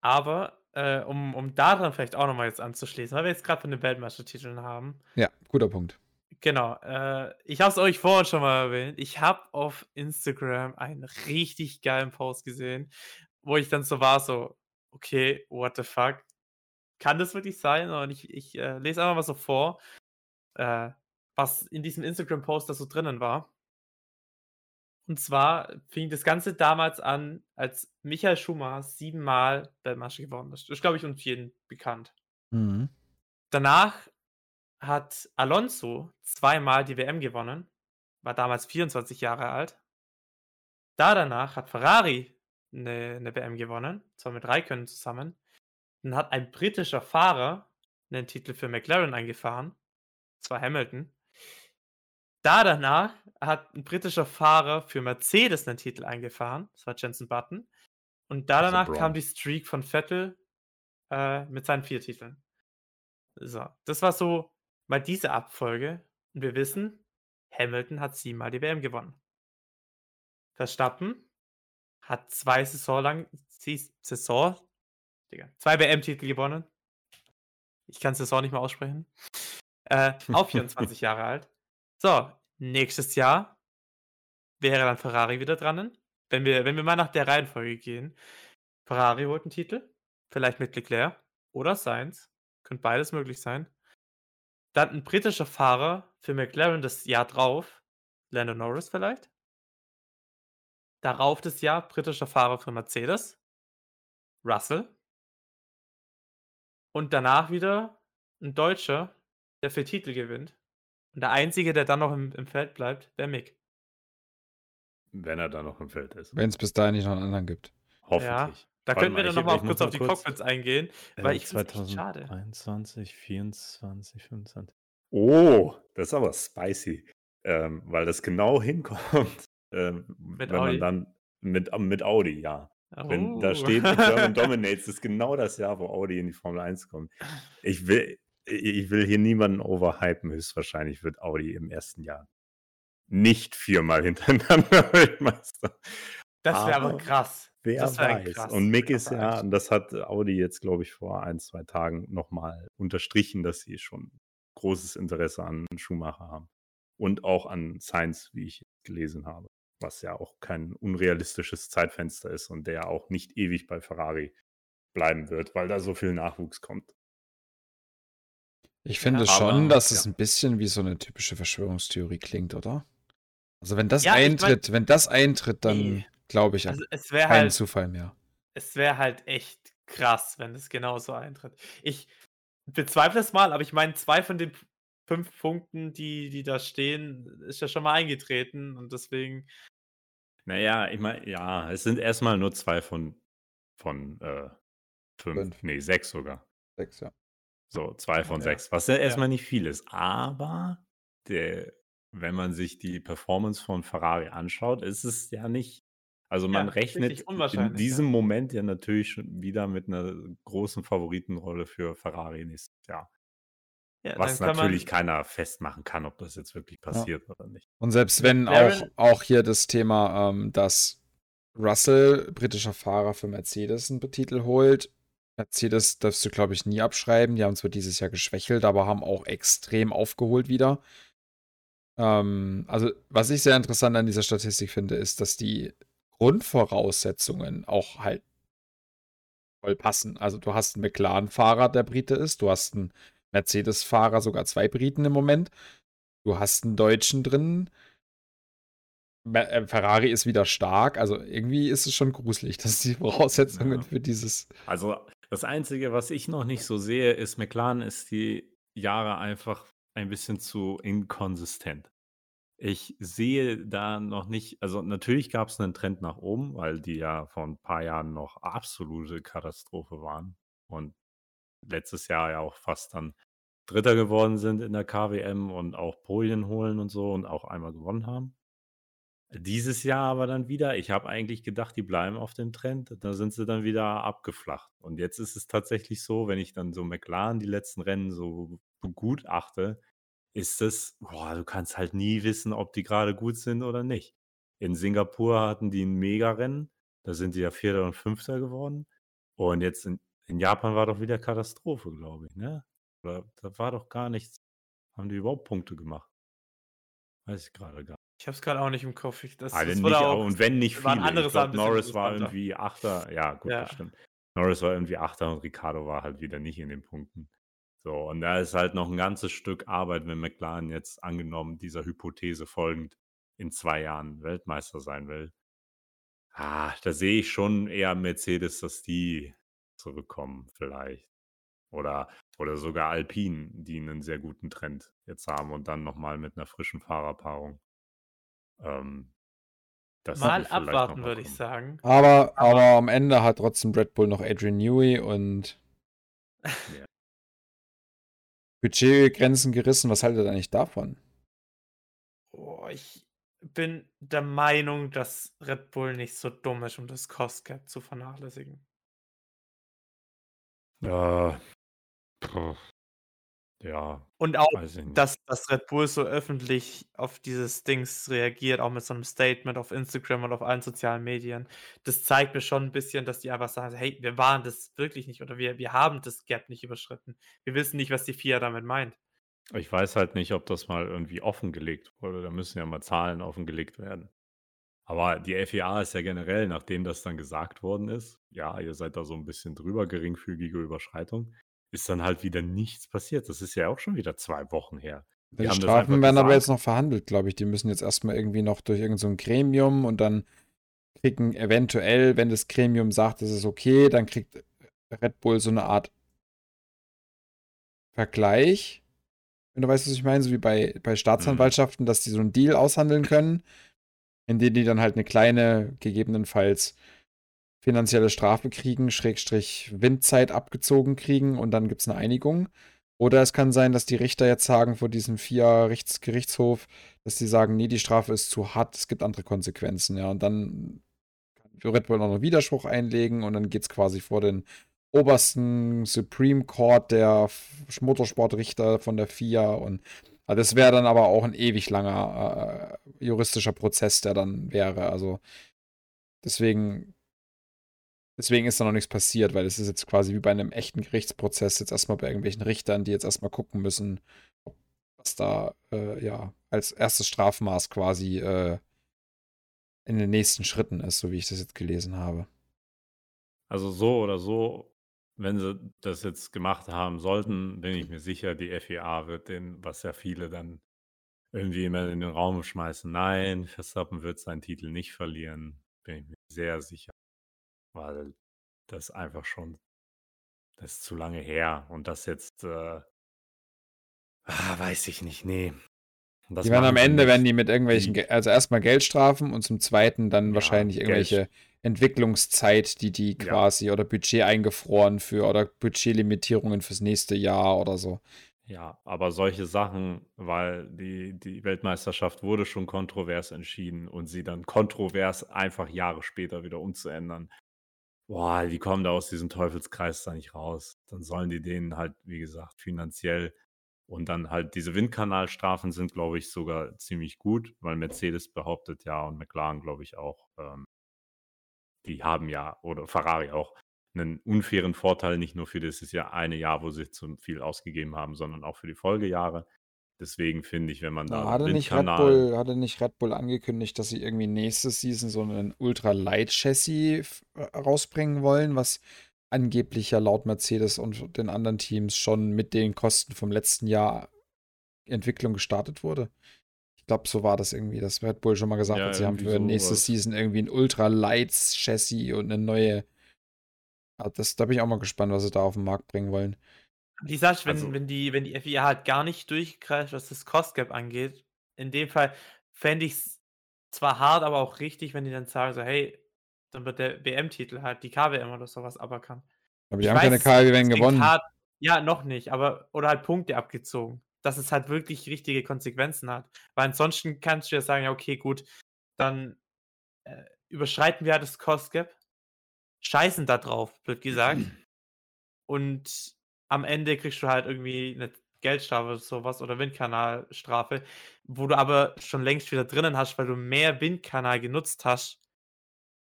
Aber äh, um, um daran vielleicht auch nochmal jetzt anzuschließen, weil wir jetzt gerade von den Weltmeistertiteln haben. Ja, guter Punkt. Genau. Äh, ich habe es euch vorhin schon mal erwähnt. Ich habe auf Instagram einen richtig geilen Post gesehen, wo ich dann so war, so, okay, what the fuck? Kann das wirklich sein? Und ich, ich äh, lese einfach mal so vor, äh, was in diesem Instagram-Post da so drinnen war. Und zwar fing das Ganze damals an, als Michael Schumacher siebenmal Weltmeister geworden ist. Das ist, glaube ich, uns jeden bekannt. Mhm. Danach hat Alonso zweimal die WM gewonnen, war damals 24 Jahre alt. Da danach hat Ferrari eine, eine WM gewonnen, zwar mit Raikkonen zusammen. Dann hat ein britischer Fahrer einen Titel für McLaren eingefahren, zwar Hamilton. Da danach hat ein britischer Fahrer für Mercedes einen Titel eingefahren, das war Jensen Button. Und da danach also kam die Streak von Vettel äh, mit seinen vier Titeln. So, das war so mal diese Abfolge. Und wir wissen, Hamilton hat siebenmal die WM gewonnen. Verstappen hat zwei Saison lang, Saison, Digga, zwei WM-Titel gewonnen. Ich kann Saison nicht mehr aussprechen. Äh, auch 24 Jahre alt. So, nächstes Jahr wäre dann Ferrari wieder dran. Wenn wir, wenn wir mal nach der Reihenfolge gehen. Ferrari holt einen Titel, vielleicht mit Leclerc oder Sainz. Könnte beides möglich sein. Dann ein britischer Fahrer für McLaren das Jahr drauf, Lando Norris vielleicht. Darauf das Jahr britischer Fahrer für Mercedes, Russell. Und danach wieder ein Deutscher, der für Titel gewinnt. Und der Einzige, der dann noch im, im Feld bleibt, wäre Mick. Wenn er da noch im Feld ist. Wenn es bis dahin nicht noch einen anderen gibt. Hoffentlich. Da Warte können wir mal, dann nochmal kurz auf die kurz- Cockpits eingehen, weil Äh, ich finde es schade. 2023, 24, 25. Oh, das ist aber spicy. Ähm, weil das genau hinkommt, ähm, wenn Audi? man dann mit, mit Audi, ja. Wenn da Oh. steht, German Dominates, ist genau das Jahr, wo Audi in die Formel 1 kommt. Ich will, ich will hier niemanden overhypen, höchstwahrscheinlich wird Audi im ersten Jahr nicht viermal hintereinander Weltmeister. Das wäre aber aber krass. Wer Das weiß. krass- und Mick ist ja, und das hat Audi jetzt, glaube ich, vor ein, zwei Tagen nochmal unterstrichen, dass sie schon großes Interesse an Schumacher haben. Und auch an Sainz, wie ich gelesen habe. Was ja auch kein unrealistisches Zeitfenster ist und der auch nicht ewig bei Ferrari bleiben wird, weil da so viel Nachwuchs kommt. Ich finde Ja, schon, dass es ja. ein bisschen wie so eine typische Verschwörungstheorie klingt, oder? Also wenn das Ja, ich mein- eintritt, wenn das eintritt, dann glaube ich an Also es wäre keinen halt, Zufall mehr. es wäre halt echt krass, wenn es genauso eintritt. Ich bezweifle es mal, aber ich meine, zwei von den fünf Punkten, die, die da stehen, ist ja schon mal eingetreten und deswegen, Naja, ich meine, ja, es sind erstmal nur zwei von, von äh, fünf, Fünf. nee, sechs sogar. Sechs, ja. So, zwei von Ja. sechs, was ja erstmal nicht viel ist. Aber der, wenn man sich die Performance von Ferrari anschaut, ist es ja nicht. Also man Ja, rechnet in diesem Moment ja natürlich schon wieder mit einer großen Favoritenrolle für Ferrari nächstes Jahr. ja, Was natürlich man, keiner festmachen kann, ob das jetzt wirklich passiert oder nicht. Und selbst wenn auch, auch hier das Thema, ähm, dass Russell, britischer Fahrer für Mercedes, einen Titel holt. Mercedes darfst du, glaube ich, nie abschreiben. Die haben zwar dieses Jahr geschwächelt, aber haben auch extrem aufgeholt wieder. Ähm, also, was ich sehr interessant an dieser Statistik finde, ist, dass die Grundvoraussetzungen auch halt voll passen. Also, du hast einen McLaren-Fahrer, der Brite ist. Du hast einen Mercedes-Fahrer, sogar zwei Briten im Moment. Du hast einen Deutschen drin. Äh, Ferrari ist wieder stark. Also irgendwie ist es schon gruselig, dass die Voraussetzungen Ja. für dieses. Also das Einzige, was ich noch nicht so sehe, ist, McLaren ist die Jahre einfach ein bisschen zu inkonsistent. Ich sehe da noch nicht, also natürlich gab es einen Trend nach oben, weil die ja vor ein paar Jahren noch absolute Katastrophe waren und letztes Jahr ja auch fast dann Dritter geworden sind in der KWM und auch Polien holen und so und auch einmal gewonnen haben. Dieses Jahr aber dann wieder, ich habe eigentlich gedacht, die bleiben auf dem Trend, da sind sie dann wieder abgeflacht. Und jetzt ist es tatsächlich so, wenn ich dann so McLaren die letzten Rennen so begutachte, ist es, boah, du kannst halt nie wissen, ob die gerade gut sind oder nicht. In Singapur hatten die ein Mega-Rennen, da sind die ja Vierter und Fünfter geworden. Und jetzt in, in Japan war doch wieder Katastrophe, glaube ich, ne? Oder da war doch gar nichts. Haben die überhaupt Punkte gemacht? Weiß ich gerade gar nicht. ich habe es gerade auch nicht im Kopf. Ich, das, Also das nicht, auch, und wenn nicht viele. andere ich glaub, ein Norris war irgendwie Achter. Ja, gut, Ja. das stimmt. Norris war irgendwie Achter und Ricardo war halt wieder nicht in den Punkten. So, und da ist halt noch ein ganzes Stück Arbeit, wenn McLaren jetzt angenommen dieser Hypothese folgend in zwei Jahren Weltmeister sein will. Ah, da sehe ich schon eher Mercedes, dass die zurückkommen, vielleicht. Oder, oder sogar Alpine, die einen sehr guten Trend jetzt haben und dann nochmal mit einer frischen Fahrerpaarung. Ähm, mal abwarten, mal würde ich sagen. Aber, aber am Ende hat trotzdem Red Bull noch Adrian Newey und Ja. Budgetgrenzen gerissen. Was haltet ihr eigentlich davon? Oh, ich bin der Meinung, dass Red Bull nicht so dumm ist, um das Cost Cap zu vernachlässigen. Ja. Puh. Ja, Und auch, dass, dass Red Bull so öffentlich auf dieses Dings reagiert, auch mit so einem Statement auf Instagram und auf allen sozialen Medien, das zeigt mir schon ein bisschen, dass die einfach sagen, hey, wir waren das wirklich nicht oder wir, wir haben das Gap nicht überschritten. Wir wissen nicht, was die FIA damit meint. Ich weiß halt nicht, ob das mal irgendwie offengelegt wurde. Da müssen ja mal Zahlen offengelegt werden. Aber die FIA ist ja generell, nachdem das dann gesagt worden ist, ja, ihr seid da so ein bisschen drüber, geringfügige Überschreitung, ist dann halt wieder nichts passiert. Das ist ja auch schon wieder zwei Wochen her. Die, die Strafen werden aber jetzt noch verhandelt, glaube ich. Die müssen jetzt erstmal irgendwie noch durch irgendein so Gremium und dann kriegen eventuell, wenn das Gremium sagt, es ist okay, dann kriegt Red Bull so eine Art Vergleich. Wenn du weißt, was ich meine, so wie bei, bei Staatsanwaltschaften, mhm. dass die so einen Deal aushandeln können, in dem die dann halt eine kleine, gegebenenfalls finanzielle Strafe kriegen, Schrägstrich Windzeit abgezogen kriegen und dann gibt es eine Einigung. Oder es kann sein, dass die Richter jetzt sagen vor diesem vier Gerichtshof, dass sie sagen, nee, die Strafe ist zu hart, es gibt andere Konsequenzen, ja. Und dann kann Red Bull noch einen Widerspruch einlegen und dann geht es quasi vor den obersten Supreme Court der Motorsportrichter von der FIA und also das wäre dann aber auch ein ewig langer äh, juristischer Prozess, der dann wäre. Also deswegen Deswegen ist da noch nichts passiert, weil es ist jetzt quasi wie bei einem echten Gerichtsprozess jetzt erstmal bei irgendwelchen Richtern, die jetzt erstmal gucken müssen, was da äh, ja als erstes Strafmaß quasi äh, in den nächsten Schritten ist, so wie ich das jetzt gelesen habe. Also so oder so, wenn sie das jetzt gemacht haben sollten, bin ich mir sicher, die FIA wird den, was ja viele dann irgendwie immer in den Raum schmeißen, nein, Verstappen wird seinen Titel nicht verlieren, bin ich mir sehr sicher. Weil das einfach schon das ist zu lange her und das jetzt, äh ah, weiß ich nicht, ne. Die werden am Ende werden die mit irgendwelchen Die also erstmal Geldstrafen und zum Zweiten dann Ja, wahrscheinlich Geld irgendwelche Entwicklungszeit, die die Ja. quasi oder Budget eingefroren für oder Budgetlimitierungen fürs nächste Jahr oder so. Ja, aber solche Sachen, weil die die Weltmeisterschaft wurde schon kontrovers entschieden und sie dann kontrovers einfach Jahre später wieder umzuändern Boah, die kommen da aus diesem Teufelskreis da nicht raus. Dann sollen die denen halt, wie gesagt, finanziell und dann halt diese Windkanalstrafen sind, glaube ich, sogar ziemlich gut, weil Mercedes behauptet ja und McLaren, glaube ich, auch, ähm, die haben ja, oder Ferrari auch, einen unfairen Vorteil, nicht nur für dieses Jahr eine Jahr, wo sie zu viel ausgegeben haben, sondern auch für die Folgejahre. Deswegen finde ich, wenn man da hatte nicht, Red Bull, hatte nicht Red Bull angekündigt, dass sie irgendwie nächste Season so ein Ultra-Light-Chassis äh, rausbringen wollen, was angeblich ja laut Mercedes und den anderen Teams schon mit den Kosten vom letzten Jahr Entwicklung gestartet wurde? Ich glaube, so war das irgendwie, dass Red Bull schon mal gesagt ja, hat, sie haben für so nächste was. Season irgendwie ein Ultra-Light-Chassis und eine neue. Das, da bin ich auch mal gespannt, was sie da auf den Markt bringen wollen. Die Sache, wenn, Also wenn, die, wenn die FIA halt gar nicht durchgreift, was das Cost Gap angeht, in dem Fall fände ich es zwar hart, aber auch richtig, wenn die dann sagen, so, hey, dann wird der WM-Titel halt die KWM oder sowas aberkannt. Aber die Ich haben keine KWM gewonnen. hart, ja, noch nicht, aber, oder halt Punkte abgezogen, dass es halt wirklich richtige Konsequenzen hat. Weil ansonsten kannst du ja sagen, ja, okay, gut, dann äh, überschreiten wir halt das Cost Gap, scheißen da drauf, blöd gesagt, und am Ende kriegst du halt irgendwie eine Geldstrafe oder sowas oder Windkanalstrafe, wo du aber schon längst wieder drinnen hast, weil du mehr Windkanal genutzt hast,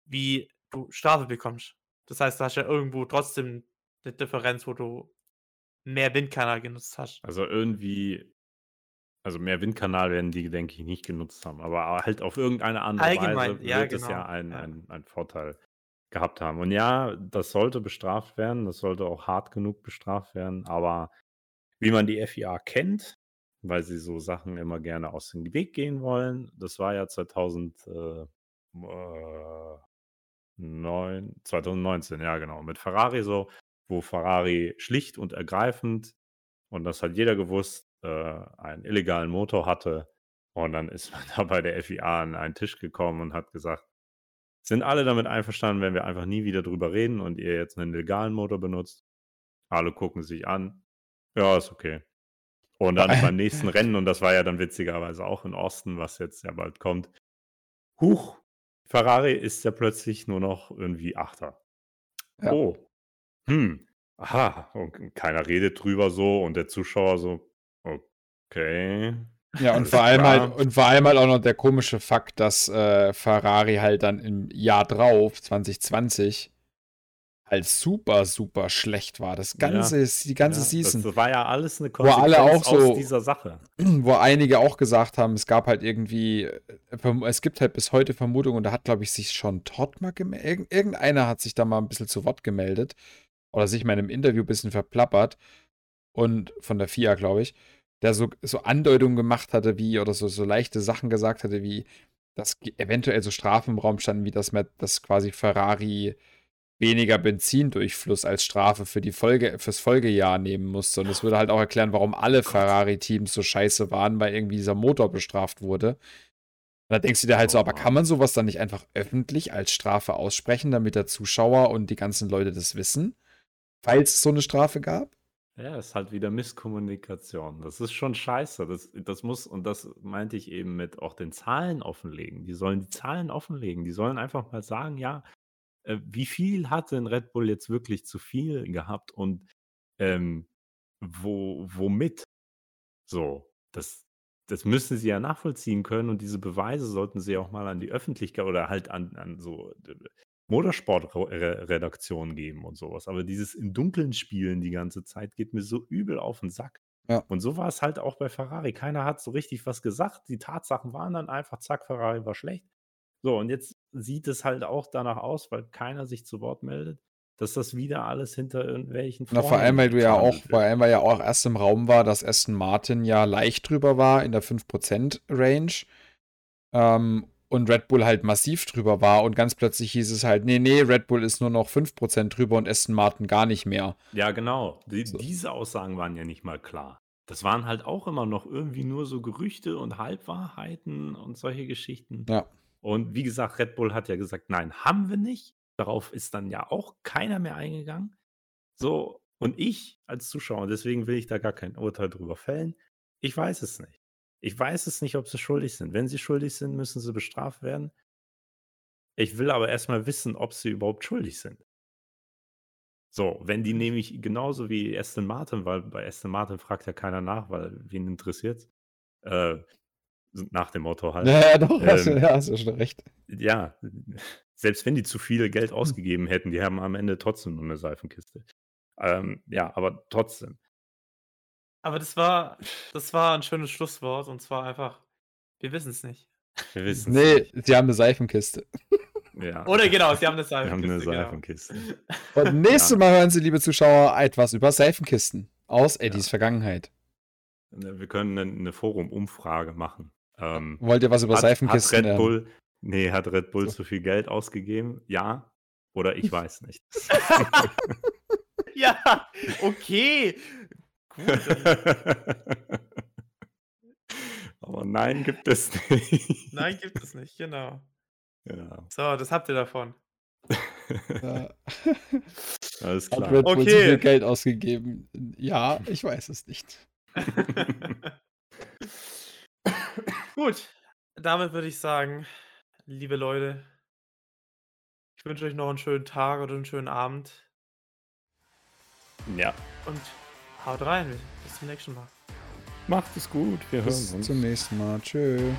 wie du Strafe bekommst. Das heißt, du hast ja irgendwo trotzdem eine Differenz, wo du mehr Windkanal genutzt hast. Also irgendwie, also mehr Windkanal werden die, denke ich, nicht genutzt haben, aber halt auf irgendeine andere Allgemein, Weise wird ja, genau. es ja ein, ja. ein, ein Vorteil gehabt haben. Und ja, das sollte bestraft werden, das sollte auch hart genug bestraft werden, aber wie man die FIA kennt, weil sie so Sachen immer gerne aus dem Weg gehen wollen, das war ja 2009, 2019, ja genau, mit Ferrari so, wo Ferrari schlicht und ergreifend, und das hat jeder gewusst, äh, einen illegalen Motor hatte. Und dann ist man da bei der FIA an einen Tisch gekommen und hat gesagt, sind alle damit einverstanden, wenn wir einfach nie wieder drüber reden und ihr jetzt einen legalen Motor benutzt? Alle gucken sich an. Ja, ist okay. Und dann beim nächsten Rennen, und das war ja dann witzigerweise auch in Osten, was jetzt ja bald kommt. Huch, Ferrari ist ja plötzlich nur noch irgendwie Achter. Ja. Oh. Hm. Aha. Und keiner redet drüber so und der Zuschauer so, okay. Ja, und vor, allem halt, und vor allem halt auch noch der komische Fakt, dass äh, Ferrari halt dann im Jahr drauf, 2020, halt super, super schlecht war. Das ganze, ja. die ganze ja, Season. Das war ja alles eine Konsequenz wo alle auch so, aus dieser Sache. Wo einige auch gesagt haben, es gab halt irgendwie, äh, es gibt halt bis heute Vermutungen, und da hat, glaube ich, sich schon Todd mal gemeldet. Irgendeiner hat sich da mal ein bisschen zu Wort gemeldet, oder sich mal in einem Interview ein bisschen verplappert und von der FIA, glaube ich, der so, so Andeutungen gemacht hatte, wie, oder so, so leichte Sachen gesagt hatte, wie, dass eventuell so Strafen im Raum standen, wie das, dass quasi Ferrari weniger Benzindurchfluss als Strafe für die Folge, fürs Folgejahr nehmen musste. Und das würde halt auch erklären, warum alle Ferrari-Teams so scheiße waren, weil irgendwie dieser Motor bestraft wurde. Und da denkst du dir halt so, aber kann man sowas dann nicht einfach öffentlich als Strafe aussprechen, damit der Zuschauer und die ganzen Leute das wissen? Falls es so eine Strafe gab? Ja, ist halt wieder Misskommunikation. Das ist schon scheiße. Das, das muss, und das meinte ich eben mit auch den Zahlen offenlegen. Die sollen die Zahlen offenlegen. Die sollen einfach mal sagen, ja, äh, wie viel hat denn Red Bull jetzt wirklich zu viel gehabt und ähm, wo, womit? So, das, das müssen sie ja nachvollziehen können und diese Beweise sollten sie auch mal an die Öffentlichkeit oder halt an, an so Motorsportredaktionen geben und sowas. Aber dieses im Dunkeln spielen die ganze Zeit geht mir so übel auf den Sack. Ja. Und so war es halt auch bei Ferrari. Keiner hat so richtig was gesagt. Die Tatsachen waren dann einfach, zack, Ferrari war schlecht. So, und jetzt sieht es halt auch danach aus, weil keiner sich zu Wort meldet, dass das wieder alles hinter irgendwelchen Na, vor allem, weil du ja auch, vor allem, weil ja auch erst im Raum war, dass Aston Martin ja leicht drüber war in der 5% Range. Ähm, und Red Bull halt massiv drüber war und ganz plötzlich hieß es halt, nee, nee, Red Bull ist nur noch 5% drüber und Aston Martin gar nicht mehr. Ja, genau. Die, so. Diese Aussagen waren ja nicht mal klar. Das waren halt auch immer noch irgendwie nur so Gerüchte und Halbwahrheiten und solche Geschichten. Ja. Und wie gesagt, Red Bull hat ja gesagt, nein, haben wir nicht. Darauf ist dann ja auch keiner mehr eingegangen. So, und ich als Zuschauer, deswegen will ich da gar kein Urteil drüber fällen, ich weiß es nicht. Ich weiß es nicht, ob sie schuldig sind. Wenn sie schuldig sind, müssen sie bestraft werden. Ich will aber erstmal wissen, ob sie überhaupt schuldig sind. So, wenn die nämlich genauso wie Aston Martin, weil bei Aston Martin fragt ja keiner nach, weil wen interessiert äh, nach dem Motto halt. Ja, doch, ähm, hast, du, ja, hast du schon recht. Ja, selbst wenn die zu viel Geld ausgegeben hätten, die haben am Ende trotzdem nur eine Seifenkiste. Ähm, ja, aber trotzdem. Aber das war, das war ein schönes Schlusswort und zwar einfach, wir wissen es nicht. Wir wissen Nee, nicht. sie haben eine Seifenkiste. Ja. Oder genau, sie haben eine Seifenkiste. Wir haben eine Seifenkiste. Genau. Und nächstes Mal hören Sie, liebe Zuschauer, etwas über Seifenkisten aus Eddies ja. Vergangenheit. Wir können eine, eine Forum-Umfrage machen. Ähm, Wollt ihr was über hat, Seifenkisten? Hat Red Bull, nee, hat Red Bull so. zu viel Geld ausgegeben? Ja. Oder ich weiß nicht. ja, okay. Aber nein, gibt es nicht. Nein, gibt es nicht, genau. Ja. So, das habt ihr davon. Ja. Alles klar. Hat Red Bull okay. so viel Geld ausgegeben? Ja, ich weiß es nicht. Gut, damit würde ich sagen, liebe Leute, ich wünsche euch noch einen schönen Tag oder einen schönen Abend. Ja. Und Haut rein. Bis zum nächsten Mal. Macht es gut. Wir Bis hören uns. zum nächsten Mal. Tschö.